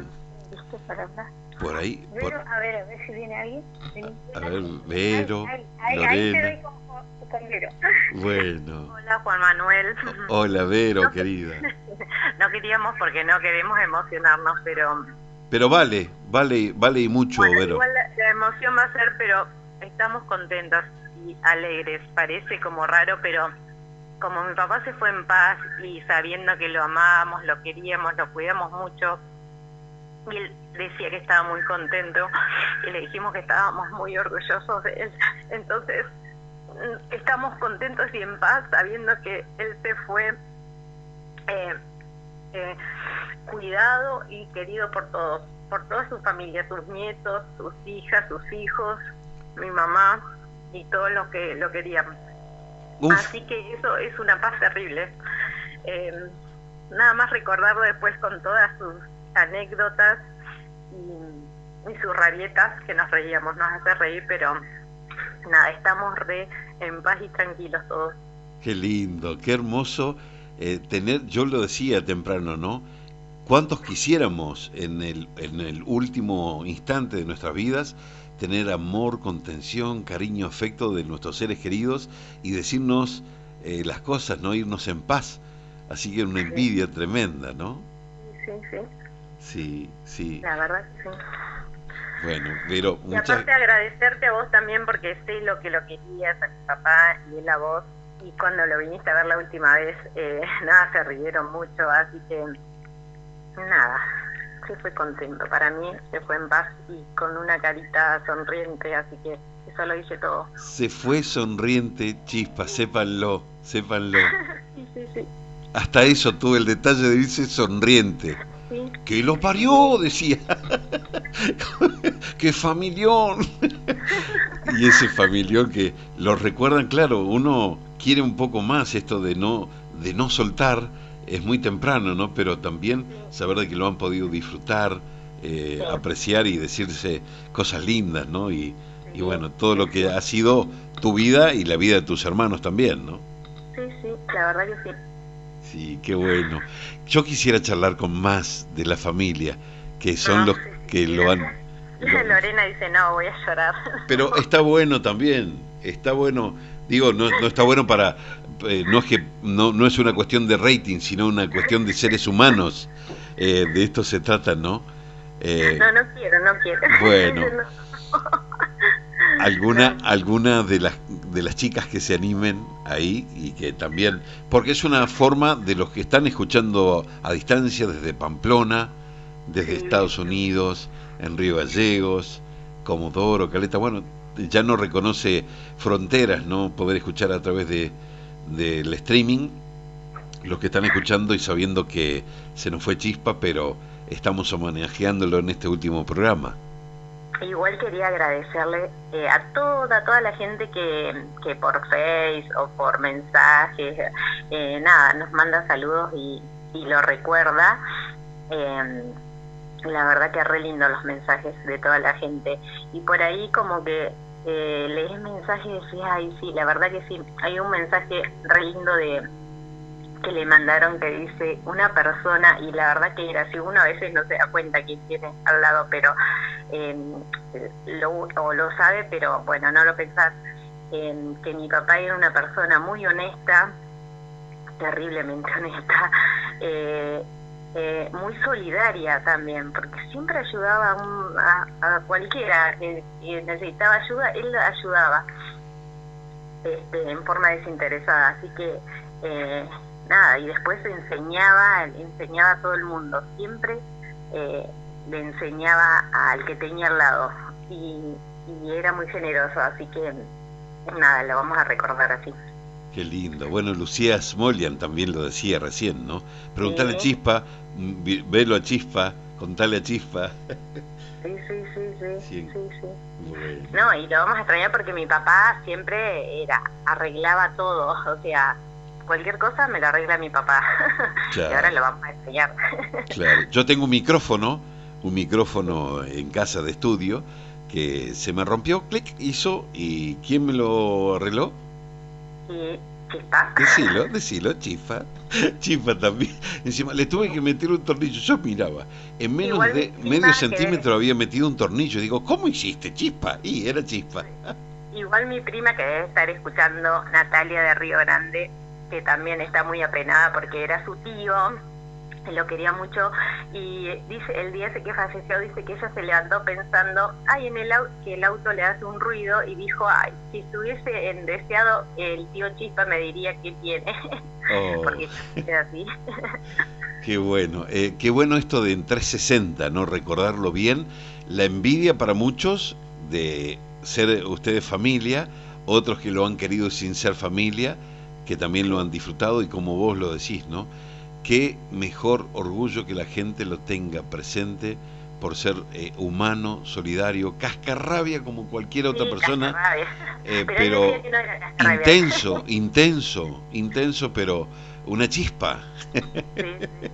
¿viste? Para hablar. por ahí, Pero, por- a ver, a ver si viene alguien. Vení. a ver, Vero, Ahí, ahí, ahí te doy con, con Vero. Bueno. Hola Juan Manuel. Hola, Vero, querida. No queríamos porque no queremos emocionarnos, pero Pero vale, vale, vale y mucho, bueno, Vero. igual la, la emoción va a ser, pero estamos contentas y alegres. Parece como raro, pero como mi papá se fue en paz y sabiendo que lo amábamos, lo queríamos, lo cuidamos mucho, y él decía que estaba muy contento y le dijimos que estábamos muy orgullosos de él. Entonces, mm, estamos contentos y en paz sabiendo que él se fue eh, eh, cuidado y querido por todos, por toda su familia, sus nietos, sus hijas, sus hijos, mi mamá y todos los que lo querían. Uf. Así que eso es una paz terrible. Eh, nada más recordarlo después con todas sus anécdotas y, y sus rabietas que nos reíamos, nos hace reír, pero nada, estamos re en paz y tranquilos todos. Qué lindo, qué hermoso eh, tener, yo lo decía temprano, ¿no? ¿Cuántos quisiéramos en el, en el último instante de nuestras vidas tener amor, contención, cariño, afecto de nuestros seres queridos y decirnos eh, las cosas, no irnos en paz? Así que una envidia tremenda, ¿no? Sí, sí, Sí, sí. la verdad sí. Bueno, pero Y muchas... aparte agradecerte a vos también porque sé lo que lo querías, a mi papá y él a vos. Y cuando lo viniste a ver la última vez, eh, nada, se rieron mucho, así que nada, se fue contento. Para mí se fue en paz y con una carita sonriente, así que eso lo hice todo. Se fue sonriente, chispa, sépanlo, sépanlo. Sí, sí, sí. Hasta eso tuve el detalle de irse sonriente. sí. Que lo parió, decía. ¡Qué familión! y ese familión que lo recuerdan, claro, uno quiere un poco más esto de no, de no soltar, es muy temprano, ¿no? Pero también saber de que lo han podido disfrutar, eh, apreciar y decirse cosas lindas, ¿no? Y, y bueno, todo lo que ha sido tu vida y la vida de tus hermanos también, ¿no? Sí, sí, la verdad que sí. Sí, qué bueno. Yo quisiera charlar con más de la familia, que son No, los sí, que lo han... lo- Lorena dice, no, voy a llorar. Pero está bueno también, está bueno, digo, no, no está bueno para, eh, no es que, no, no es una cuestión de rating, sino una cuestión de seres humanos, Eh, de esto se trata, ¿no? Eh, no, no quiero, no quiero. bueno. No. alguna, alguna de las, de las chicas que se animen ahí y que también, porque es una forma de los que están escuchando a distancia desde Pamplona, desde Estados Unidos, en Río Gallegos, Comodoro, Caleta, bueno, ya no reconoce fronteras, ¿no? Poder escuchar a través de del streaming, los que están escuchando y sabiendo que se nos fue chispa, pero estamos homenajeándolo en este último programa. Igual quería agradecerle eh, a toda, toda la gente que, que por Face o por mensajes, eh, nada, nos manda saludos y, y lo recuerda. Eh, la verdad que re lindo los mensajes de toda la gente. Y por ahí como que eh, lees mensajes y decís, ay, sí, la verdad que sí. Hay un mensaje re lindo de que le mandaron que dice una persona y la verdad que era si uno a veces no se da cuenta quién tiene al lado pero eh, lo, o lo sabe pero bueno no lo pensás eh, que mi papá era una persona muy honesta terriblemente honesta eh, eh, muy solidaria también, porque siempre ayudaba a, un, a, a cualquiera que, que, necesitaba ayuda, él ayudaba este, en forma desinteresada. Así que, eh, nada, y después enseñaba, enseñaba a todo el mundo, siempre eh, le enseñaba al que tenía al lado y, y era muy generoso, así que, nada, lo vamos a recordar así. Qué lindo. Bueno, Lucía Smolian también lo decía recién, ¿no? Preguntarle a Chispa, velo a Chispa, contale a Chispa. Sí, sí, sí, sí, sí, sí. Bueno. No, y lo vamos a extrañar porque mi papá siempre era, arreglaba todo, o sea, cualquier cosa me lo arregla mi papá. Claro. y ahora lo vamos a extrañar. claro, yo tengo un micrófono, un micrófono en casa de estudio, que se me rompió, clic, hizo, y ¿quién me lo arregló? Y chispa. Decilo, decilo, chifa. Chifa también. Encima, le tuve que meter un tornillo. Yo miraba, en menos Igual de medio centímetro había metido un tornillo. Digo, ¿cómo hiciste, chispa? Y era chispa. Igual mi prima que debe estar escuchando, Natalia de Río Grande, que también está muy apenada porque era su tío lo quería mucho y dice el día ese que falleció dice que ella se levantó pensando ay en el auto que el auto le hace un ruido y dijo ay si estuviese en deseado el tío Chispa me diría que tiene oh. porque es así. Qué bueno eh, qué bueno esto de en 360 no recordarlo bien. La envidia para muchos de ser ustedes familia otros que lo han querido sin ser familia que también lo han disfrutado y como vos lo decís no qué mejor orgullo que la gente lo tenga presente por ser eh, humano, solidario, cascarrabia como cualquier otra sí, persona, eh, pero, pero intenso, intenso, intenso, pero una chispa. Sí, sí.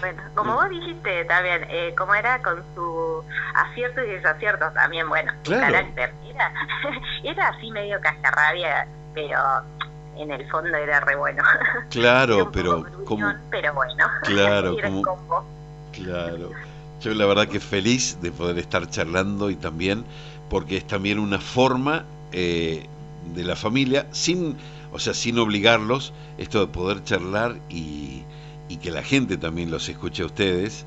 Bueno, como vos dijiste también, eh, como era con su acierto y desacierto también, bueno, claro. carácter, era, era así medio cascarrabia, pero en el fondo era re bueno. Claro, pero como pero bueno. Claro, como, claro. Yo la verdad que feliz de poder estar charlando y también porque es también una forma eh, de la familia sin, o sea, sin obligarlos, esto de poder charlar y, y que la gente también los escuche a ustedes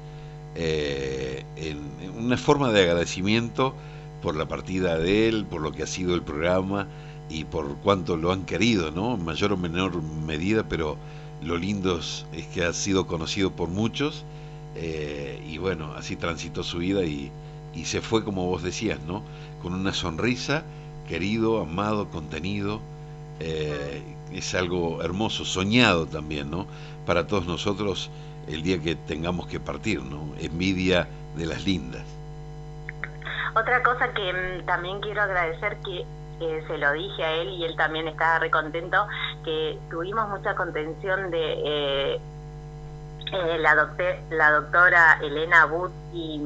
eh, en, en una forma de agradecimiento por la partida de él, por lo que ha sido el programa y por cuánto lo han querido, ¿no? En mayor o menor medida, pero lo lindo es que ha sido conocido por muchos eh, y bueno, así transitó su vida y, y, se fue como vos decías, ¿no? Con una sonrisa, querido, amado, contenido. Eh, es algo hermoso, soñado también, ¿no? Para todos nosotros el día que tengamos que partir, ¿no? Envidia de las lindas. Otra cosa que mm, también quiero agradecer que eh, se lo dije a él y él también estaba recontento, que tuvimos mucha contención de eh, eh, la, la doctora Elena Booth y,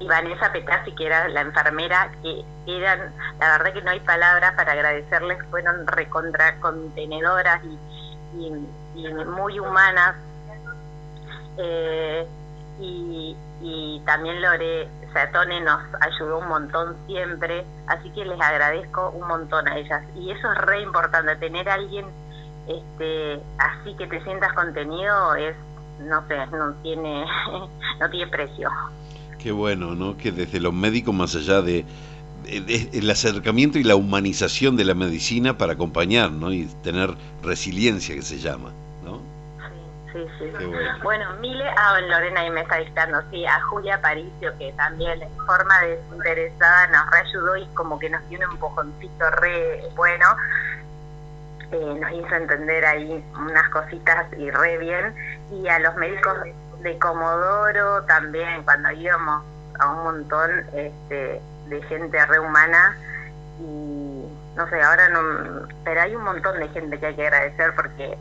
y, Vanessa Petazzi, que era la enfermera, que eran, la verdad que no hay palabras para agradecerles, fueron recontra contenedoras y, y, y muy humanas. Eh, y, y también Lore Satone nos ayudó un montón siempre, así que les agradezco un montón a ellas. Y eso es re importante, tener a alguien este, así que te sientas contenido es, no sé, no tiene, no tiene precio. Qué bueno, ¿no? Que desde los médicos, más allá de, eh, el acercamiento y la humanización de la medicina para acompañar, ¿no? Y tener resiliencia, que se llama. Sí, sí, sí. Bueno. Mile, ah, Lorena ahí me está dictando, sí, a Julia Paricio, que también en forma desinteresada nos reayudó y como que nos dio un empujoncito re bueno, eh, nos hizo entender ahí unas cositas y re bien, y a los médicos de Comodoro también, cuando íbamos a un montón este, de gente rehumana y no sé, ahora no, pero hay un montón de gente que hay que agradecer porque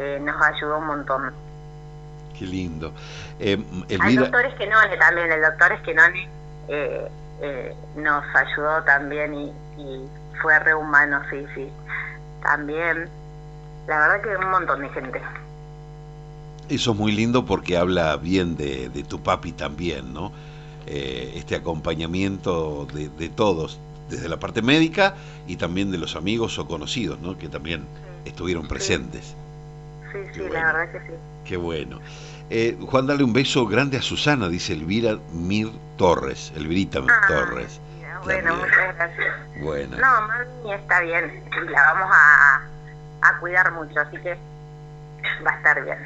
eh, nos ayudó un montón. Qué lindo. Eh, hay doctores que no, también, el doctor Esquenone eh, eh, nos ayudó también y, y fue rehumano, sí, sí. También, la verdad que un montón de gente. Eso es muy lindo porque habla bien de, de tu papi también, ¿no? Eh, este acompañamiento de, todos, desde la parte médica y también de los amigos o conocidos, ¿no? que también estuvieron presentes. Sí, sí, la verdad que sí. Qué bueno. Eh, Juan, dale un beso grande a Susana, dice Elvira Mir Torres, Elvirita ah, Torres. bueno, muchas gracias. Bueno. No, mami está bien, la vamos a, a cuidar mucho, así que va a estar bien.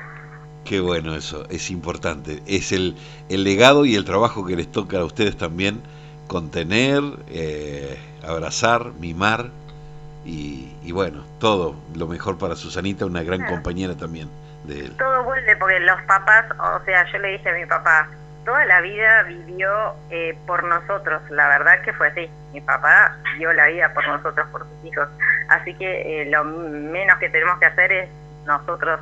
Qué bueno eso, es importante. Es el, el legado y el trabajo que les toca a ustedes también contener, eh, abrazar, mimar y, y, bueno, todo lo mejor para Susanita, una gran compañera también de él. Todo vuelve porque los papás, o sea, yo le dije a mi papá, toda la vida vivió eh, por nosotros, la verdad que fue así. Mi papá dio la vida por nosotros, por sus hijos. Así que eh, lo menos que tenemos que hacer es nosotros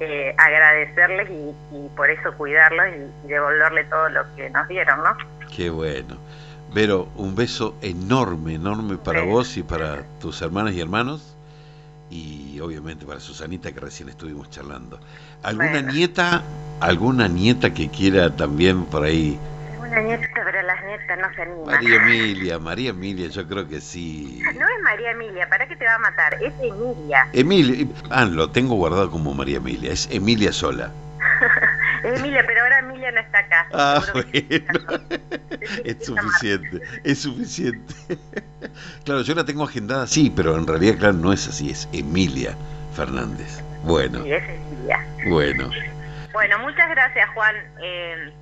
eh, agradecerles y, por eso cuidarlos y, devolverle todo lo que nos dieron, ¿no? Qué bueno. Vero, un beso enorme, enorme para vos y para tus hermanas y hermanos y obviamente para Susanita que recién estuvimos charlando. ¿Alguna nieta, alguna nieta que quiera también por ahí una nieta, pero las nietas no se animan. María Emilia, María Emilia, yo creo que sí. No es María Emilia, ¿para qué te va a matar? Es Emilia. Emilia, ah, lo tengo guardado como María Emilia, es Emilia sola. Emilia, pero ahora Emilia no está acá. Ah, bueno. es suficiente, es suficiente. claro, yo la tengo agendada sí, pero en realidad, claro, no es así, es Emilia Fernández. Bueno. Sí, es Emilia. Bueno. Bueno, muchas gracias, Juan. Eh,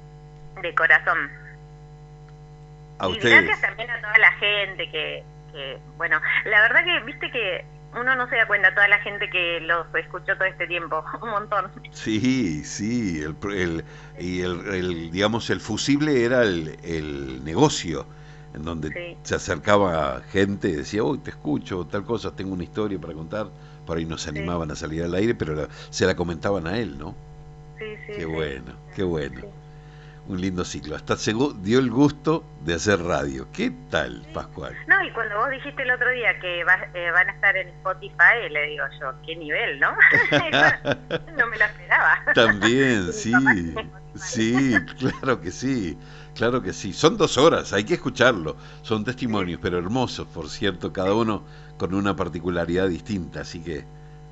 de corazón. A y gracias también a toda la gente que, que, bueno, la verdad que viste que uno no se da cuenta, toda la gente que los escuchó todo este tiempo, un montón. Sí, sí, el, y el, digamos, el fusible era el, el negocio, en donde se acercaba gente y decía, uy, te escucho, tal cosa, tengo una historia para contar, por ahí no se animaban a salir al aire, pero se la comentaban a él, ¿no? Sí, sí. Qué bueno, qué bueno un lindo ciclo. Hasta se dio el gusto de hacer radio. ¿Qué tal, Pascual? No, y cuando vos dijiste el otro día que eh, van a estar en Spotify, le digo yo, qué nivel, ¿no? no me lo esperaba. También, sí, sí, claro que sí, claro que sí. Son dos horas, hay que escucharlo. Son testimonios, pero hermosos, por cierto, cada uno con una particularidad distinta. Así que,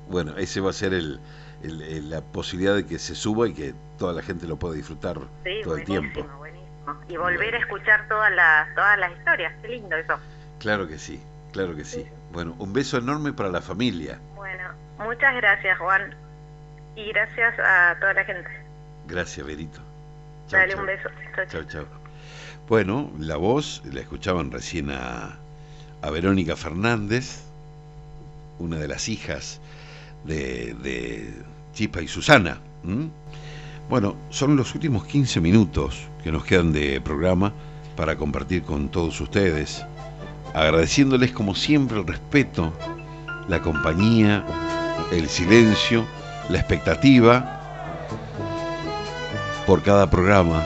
bueno, ese va a ser el, la posibilidad de que se suba y que toda la gente lo pueda disfrutar todo el tiempo. Buenísimo. Y volver a escuchar todas las, todas las historias, qué lindo eso. Claro que sí, claro que sí. Bueno, un beso enorme para la familia. Bueno, muchas gracias Juan y gracias a toda la gente. Gracias, Verito. Dale un beso. Chao, chao. Bueno, la voz la escuchaban recién a, a Verónica Fernández, una de las hijas de, Chipa y Susana. Bueno, son los últimos 15 minutos que nos quedan de programa para compartir con todos ustedes, agradeciéndoles como siempre el respeto, la compañía, el silencio, la expectativa por cada programa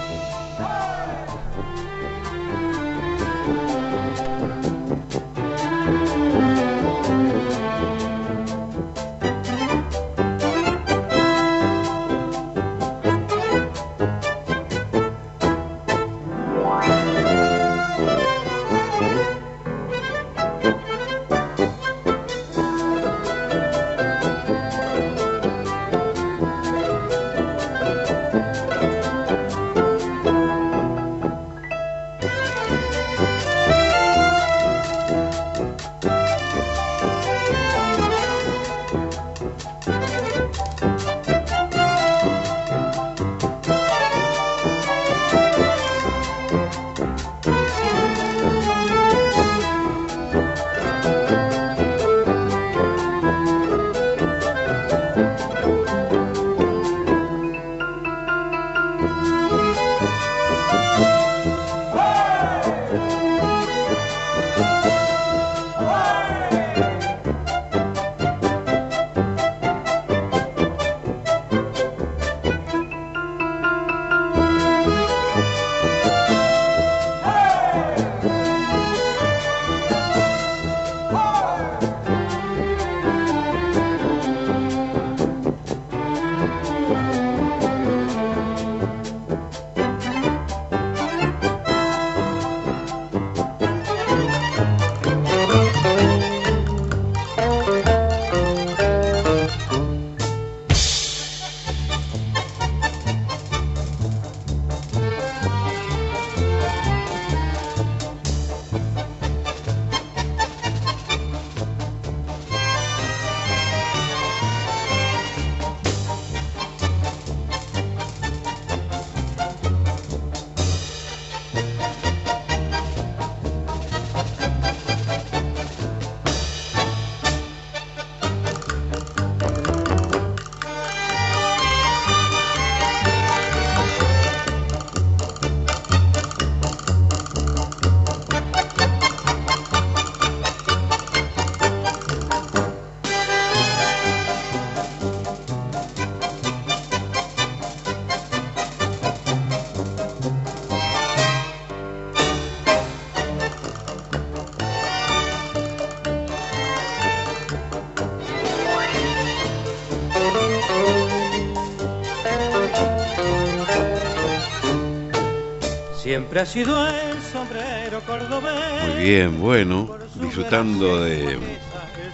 siempre ha sido el sombrero cordobés. Muy bien, bueno, disfrutando de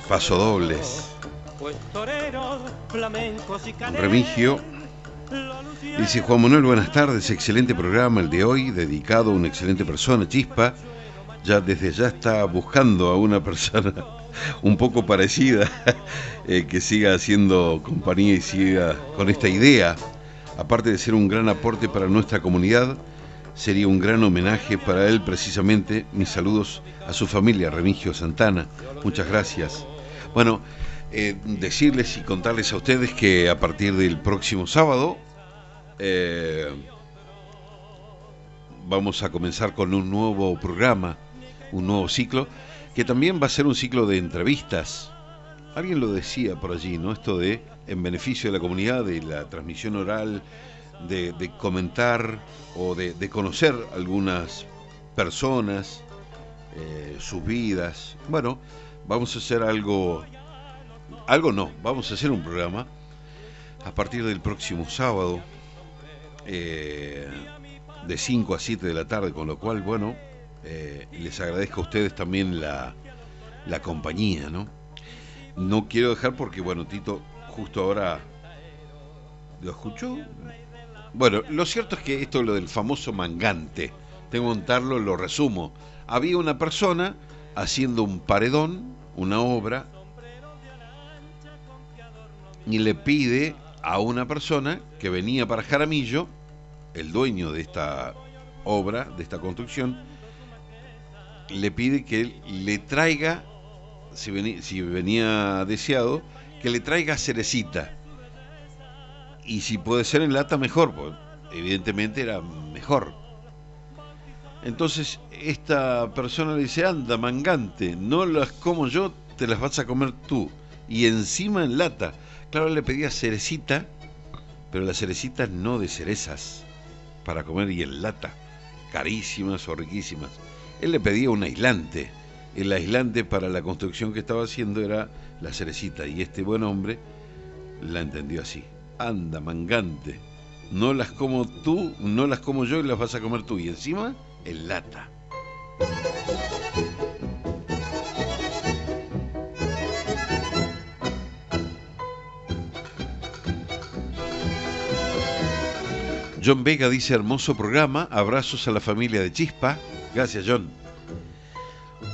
pasodobles. Remigio dice Juan Manuel, buenas tardes, excelente programa el de hoy, dedicado a una excelente persona, Chispa. Ya desde ya está buscando a una persona un poco parecida eh, que siga haciendo compañía y siga con esta idea. Aparte de ser un gran aporte para nuestra comunidad, sería un gran homenaje para él precisamente. Mis saludos a su familia, Remigio Santana. Muchas gracias. Bueno, eh, decirles y contarles a ustedes que a partir del próximo sábado eh, vamos a comenzar con un nuevo programa, un nuevo ciclo, que también va a ser un ciclo de entrevistas. Alguien lo decía por allí, ¿no? Esto de en beneficio de la comunidad, de la transmisión oral, de, de comentar o de, conocer algunas personas, eh, sus vidas. Bueno, vamos a hacer algo, algo no, vamos a hacer un programa a partir del próximo sábado, eh, de 5 a 7 de la tarde, con lo cual, bueno, eh, les agradezco a ustedes también la, la compañía, ¿no? No quiero dejar porque, bueno, Tito justo ahora lo escuchó. Bueno, lo cierto es que esto es lo del famoso mangante. Tengo que contarlo, lo resumo. Había una persona haciendo un paredón, una obra, y le pide a una persona que venía para Jaramillo, el dueño de esta obra, de esta construcción, le pide que le traiga, si venía, si venía deseado, que le traiga cerecita. Y si puede ser en lata, mejor, pues evidentemente era mejor. Entonces esta persona le dice, anda, mangante, no las como yo, te las vas a comer tú. Y encima en lata. Claro, le pedía cerecita, pero las cerecitas no de cerezas, para comer y en lata, carísimas o riquísimas. Él le pedía un aislante. El aislante para la construcción que estaba haciendo era la cerecita. Y este buen hombre la entendió así. Anda, mangante. No las como tú, no las como yo y las vas a comer tú. Y encima, en lata. John Vega dice hermoso programa, abrazos a la familia de Chispa. Gracias John.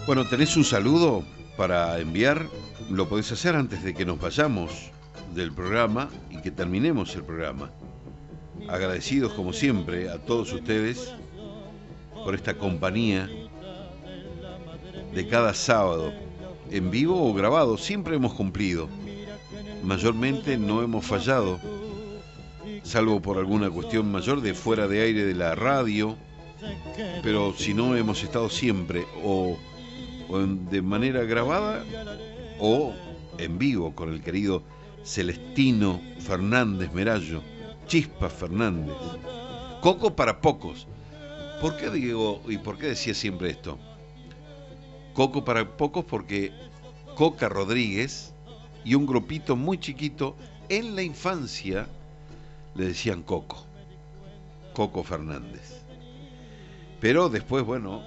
Bueno, ¿tenés un saludo para enviar? Lo podés hacer antes de que nos vayamos del programa y que terminemos el programa. Agradecidos como siempre a todos ustedes por esta compañía de cada sábado, en vivo o grabado, siempre hemos cumplido. Mayormente no hemos fallado, salvo por alguna cuestión mayor de fuera de aire de la radio, pero si no hemos estado siempre o, de manera grabada o en vivo con el querido Celestino Fernández Merallo, Chispa Fernández. Coco para pocos. ¿Por qué digo y por qué decía siempre esto? Coco para pocos porque Coca Rodríguez y un grupito muy chiquito en la infancia le decían Coco. Coco Fernández. Pero después, bueno,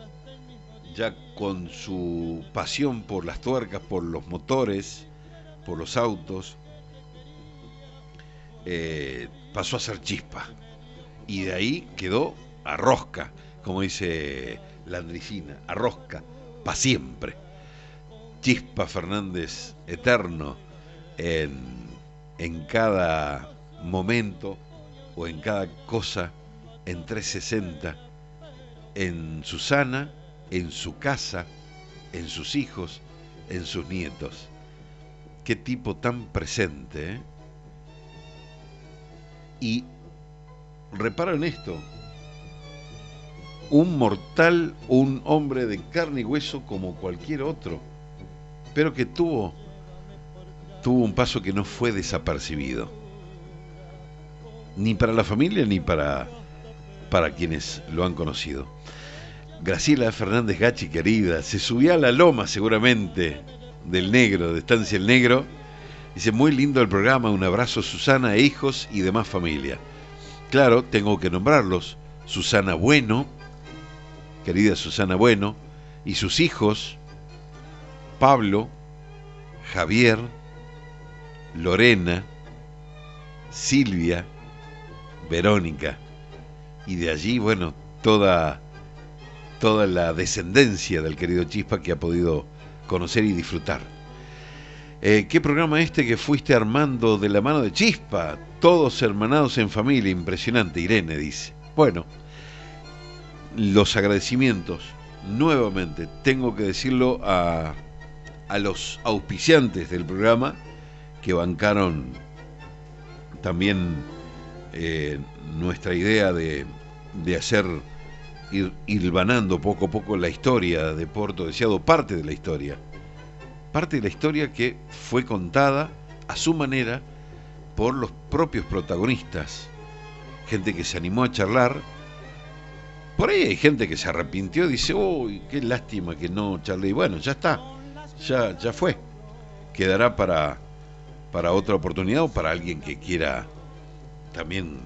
ya con su pasión por las tuercas, por los motores, por los autos, eh, pasó a ser chispa. Y de ahí quedó a rosca, como dice la Andricina, a rosca, para siempre. Chispa Fernández eterno en, en cada momento o en cada cosa en 360, en Susana, en su casa, en sus hijos, en sus nietos. Qué tipo tan presente, ¿eh? Y repara en esto, un mortal, un hombre de carne y hueso como cualquier otro, pero que tuvo, tuvo un paso que no fue desapercibido, ni para la familia ni para, para quienes lo han conocido. Graciela Fernández Gachi, querida, se subió a la loma seguramente del negro, de Estancia el Negro, Dice, muy lindo el programa, un abrazo Susana, e hijos y demás familia. Claro, tengo que nombrarlos. Susana Bueno, querida Susana Bueno, y sus hijos, Pablo, Javier, Lorena, Silvia, Verónica. Y de allí, bueno, toda, toda la descendencia del querido Chispa que ha podido conocer y disfrutar. Eh, ¿Qué programa este que fuiste armando de la mano de Chispa? Todos hermanados en familia, impresionante, Irene dice. Bueno, los agradecimientos, nuevamente, tengo que decirlo a, a los auspiciantes del programa que bancaron también eh, nuestra idea de, de hacer, ir hilvanando poco a poco la historia de Puerto Deseado, parte de la historia, parte de la historia que fue contada a su manera por los propios protagonistas, gente que se animó a charlar, por ahí hay gente que se arrepintió, dice, uy, qué lástima que no charlé. Y bueno, ya está, ya, ya fue. Quedará para, para otra oportunidad o para alguien que quiera también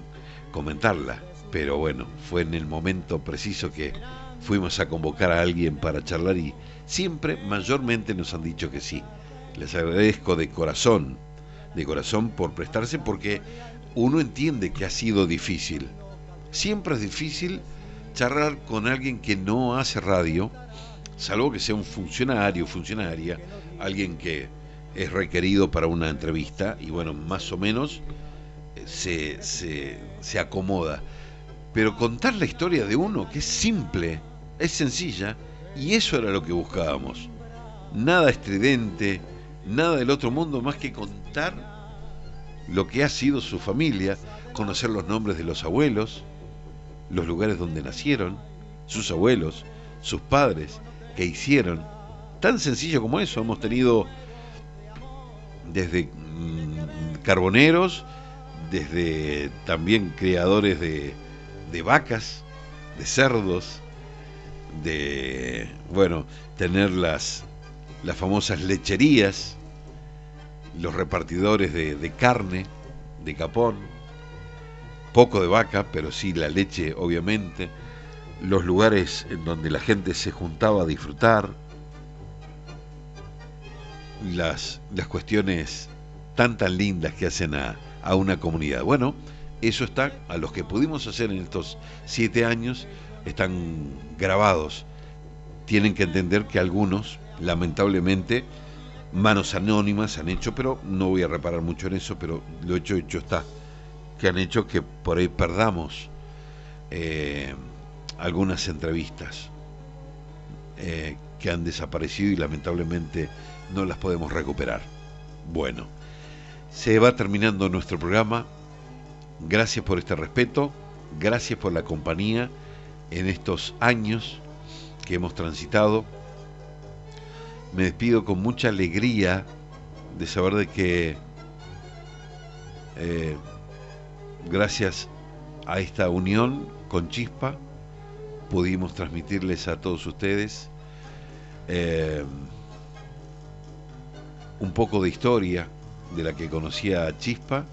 comentarla. Pero bueno, fue en el momento preciso que fuimos a convocar a alguien para charlar y siempre, mayormente nos han dicho que sí. Les agradezco de corazón, de corazón por prestarse porque uno entiende que ha sido difícil. Siempre es difícil charlar con alguien que no hace radio, salvo que sea un funcionario, funcionaria, alguien que es requerido para una entrevista y bueno, más o menos eh, se, se, se acomoda. Pero contar la historia de uno, que es simple, es sencilla, y eso era lo que buscábamos. Nada estridente, nada del otro mundo más que contar lo que ha sido su familia, conocer los nombres de los abuelos, los lugares donde nacieron, sus abuelos, sus padres, que hicieron. Tan sencillo como eso, hemos tenido desde mm, carboneros, desde también criadores de, de vacas, de cerdos, de, bueno, tener las, las famosas lecherías, los repartidores de, de carne, de capón, poco de vaca, pero sí la leche, obviamente, los lugares en donde la gente se juntaba a disfrutar, las, las cuestiones tan tan lindas que hacen a, a una comunidad. Bueno, eso está, a los que pudimos hacer en estos siete años, están grabados. Tienen que entender que algunos, lamentablemente, manos anónimas han hecho, pero no voy a reparar mucho en eso, pero lo hecho, hecho está que han hecho que por ahí perdamos eh, algunas entrevistas eh, que han desaparecido y lamentablemente no las podemos recuperar. Bueno, se va terminando nuestro programa. Gracias por este respeto, gracias por la compañía en estos años que hemos transitado. Me despido con mucha alegría de saber de que eh, gracias a esta unión con Chispa, pudimos transmitirles a todos ustedes eh, un poco de historia de la que conocía a Chispa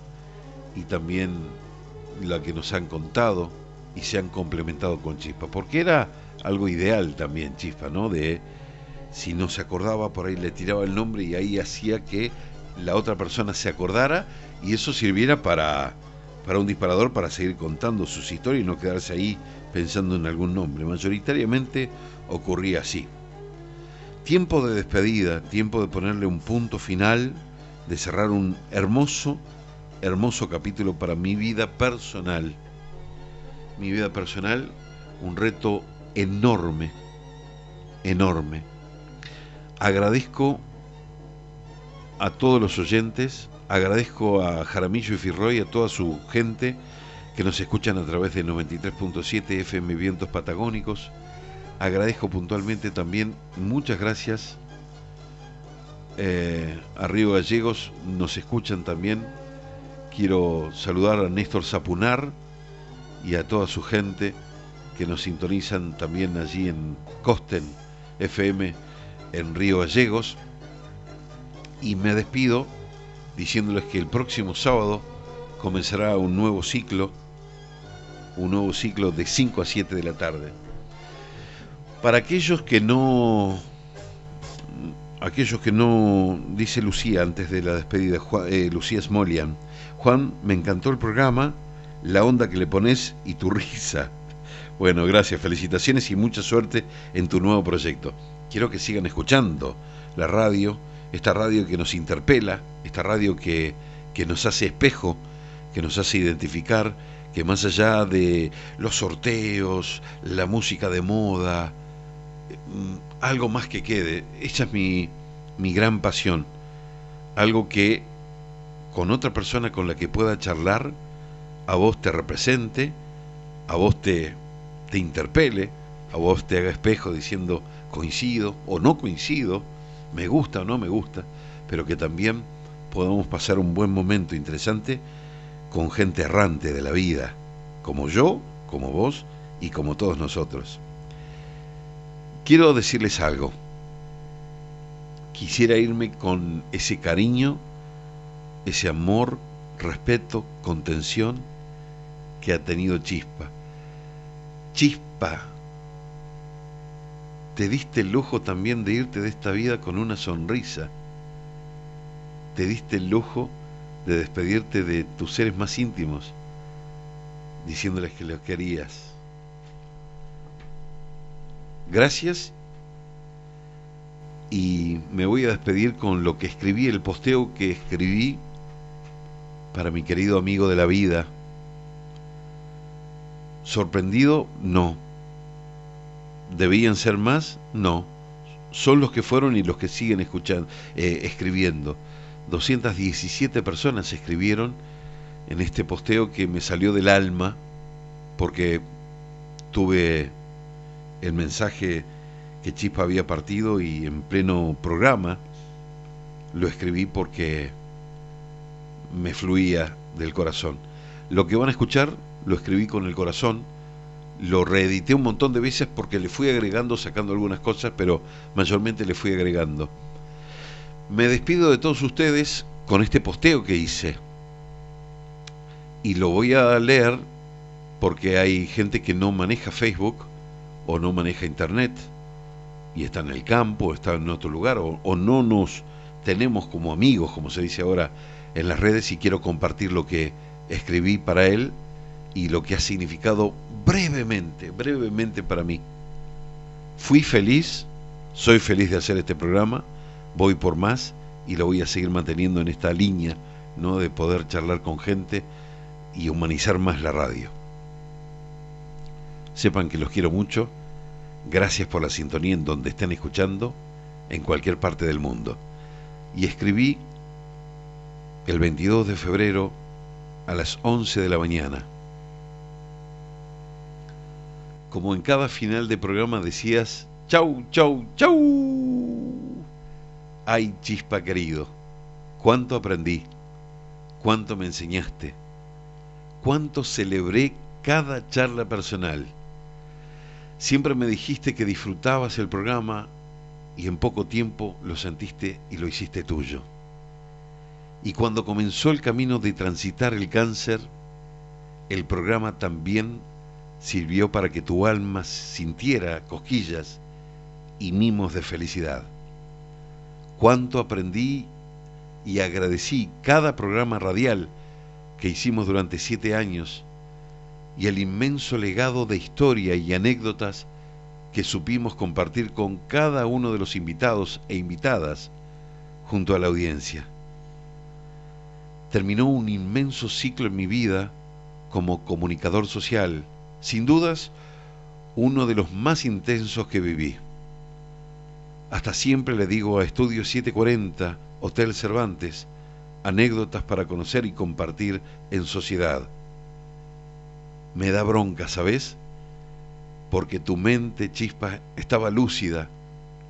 y también la que nos han contado y se han complementado con Chispa, porque era algo ideal también Chispa, ¿no? De si no se acordaba, por ahí le tiraba el nombre y ahí hacía que la otra persona se acordara y eso sirviera para para un disparador para seguir contando sus historias y no quedarse ahí pensando en algún nombre. Mayoritariamente ocurría así. Tiempo de despedida, tiempo de ponerle un punto final, de cerrar un hermoso, hermoso capítulo para mi vida personal. Mi vida personal, un reto enorme, enorme. Agradezco a todos los oyentes, Agradezco a Jaramillo y Firroy, a toda su gente que nos escuchan a través de 93.7 FM Vientos Patagónicos. Agradezco puntualmente también, muchas gracias eh, a Río Gallegos, nos escuchan también. Quiero saludar a Néstor Zapunar y a toda su gente que nos sintonizan también allí en Costen FM en Río Gallegos. Y me despido diciéndoles que el próximo sábado comenzará un nuevo ciclo, un nuevo ciclo de 5 a 7 de la tarde. Para aquellos que no aquellos que no, dice Lucía antes de la despedida, eh, Lucía Smolian, Juan, me encantó el programa, la onda que le pones y tu risa. Bueno, gracias, felicitaciones y mucha suerte en tu nuevo proyecto. Quiero que sigan escuchando la radio, esta radio que nos interpela, esta radio que, que nos hace espejo, que nos hace identificar, que más allá de los sorteos, la música de moda, mm, algo más que quede. Esa es mi, mi gran pasión. Algo que con otra persona con la que pueda charlar, a vos te represente, a vos te, te interpele, a vos te haga espejo diciendo coincido o no coincido, me gusta o no me gusta, pero que también podamos pasar un buen momento interesante con gente errante de la vida, como yo, como vos y como todos nosotros. Quiero decirles algo. Quisiera irme con ese cariño, ese amor, respeto, contención que ha tenido Chispa. Chispa, te diste el lujo también de irte de esta vida con una sonrisa. Te diste el lujo de despedirte de tus seres más íntimos, diciéndoles que los querías Gracias y me voy a despedir con lo que escribí, el posteo que escribí para mi querido amigo de la vida. ¿Sorprendido? No. ¿Debían ser más? No. Son los que fueron y los que siguen escuchando, eh, escribiendo. 217 personas escribieron en este posteo que me salió del alma porque tuve el mensaje que Chispa había partido y en pleno programa lo escribí porque me fluía del corazón. Lo que van a escuchar lo escribí con el corazón, lo reedité un montón de veces porque le fui agregando, sacando algunas cosas, pero mayormente le fui agregando. Me despido de todos ustedes con este posteo que hice. Y lo voy a leer porque hay gente que no maneja Facebook o no maneja internet y está en el campo, está en otro lugar, o, no nos tenemos como amigos, como se dice ahora en las redes, y quiero compartir lo que escribí para él y lo que ha significado brevemente, brevemente para mí. Fui feliz, soy feliz de hacer este programa, voy por más y lo voy a seguir manteniendo en esta línea, ¿no? De poder charlar con gente y humanizar más la radio. Sepan que los quiero mucho Gracias por la sintonía en donde estén escuchando, en cualquier parte del mundo. Y escribí el 22 de febrero a las 11 de la mañana. Como en cada final de programa decías, chau, chau, chau. Ay, chispa querido, cuánto aprendí, cuánto me enseñaste, cuánto celebré cada charla personal Siempre me dijiste que disfrutabas el programa y en poco tiempo lo sentiste y lo hiciste tuyo. Y cuando comenzó el camino de transitar el cáncer, el programa también sirvió para que tu alma sintiera cosquillas y mimos de felicidad. Cuánto aprendí y agradecí cada programa radial que hicimos durante siete años y el inmenso legado de historia y anécdotas que supimos compartir con cada uno de los invitados e invitadas junto a la audiencia. Terminó un inmenso ciclo en mi vida como comunicador social, sin dudas uno de los más intensos que viví. Hasta siempre le digo a Estudio 740, Hotel Cervantes, anécdotas para conocer y compartir en sociedad me da bronca, ¿sabes? Porque tu mente, chispa, estaba lúcida,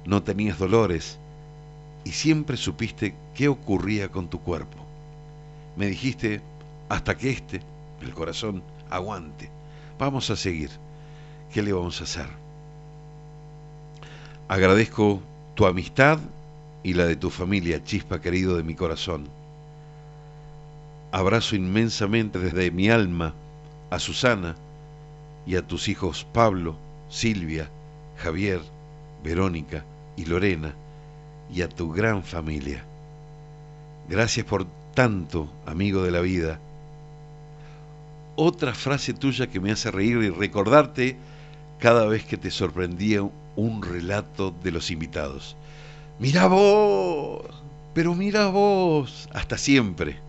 no tenías dolores y siempre supiste qué ocurría con tu cuerpo. Me dijiste, hasta que este, el corazón, aguante. Vamos a seguir. ¿Qué le vamos a hacer? Agradezco tu amistad y la de tu familia, chispa querido de mi corazón. Abrazo inmensamente desde mi alma a Susana y a tus hijos Pablo, Silvia, Javier, Verónica y Lorena, y a tu gran familia. Gracias por tanto, amigo de la vida. Otra frase tuya que me hace reír y recordarte cada vez que te sorprendía un relato de los invitados. Mira vos, pero mira vos, hasta siempre.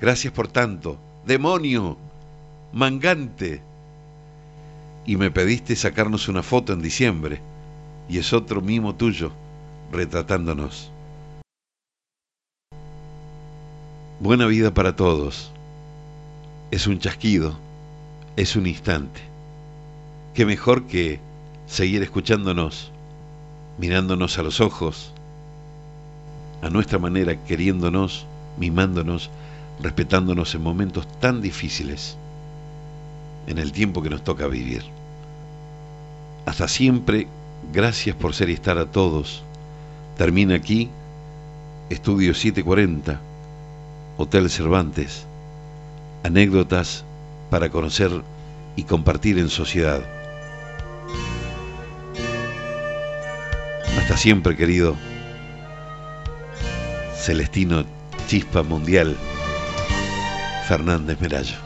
Gracias por tanto. Demonio, mangante. Y me pediste sacarnos una foto en diciembre, y es otro mimo tuyo, retratándonos. Buena vida para todos. Es un chasquido, es un instante. Qué mejor que seguir escuchándonos, mirándonos a los ojos, a nuestra manera, queriéndonos, mimándonos, respetándonos en momentos tan difíciles, en el tiempo que nos toca vivir. Hasta siempre, gracias por ser y estar a todos. Termina aquí, Estudio 740, Hotel Cervantes, anécdotas para conocer y compartir en sociedad. Hasta siempre, querido. Celestino Chispa Mundial, Fernández Merayo.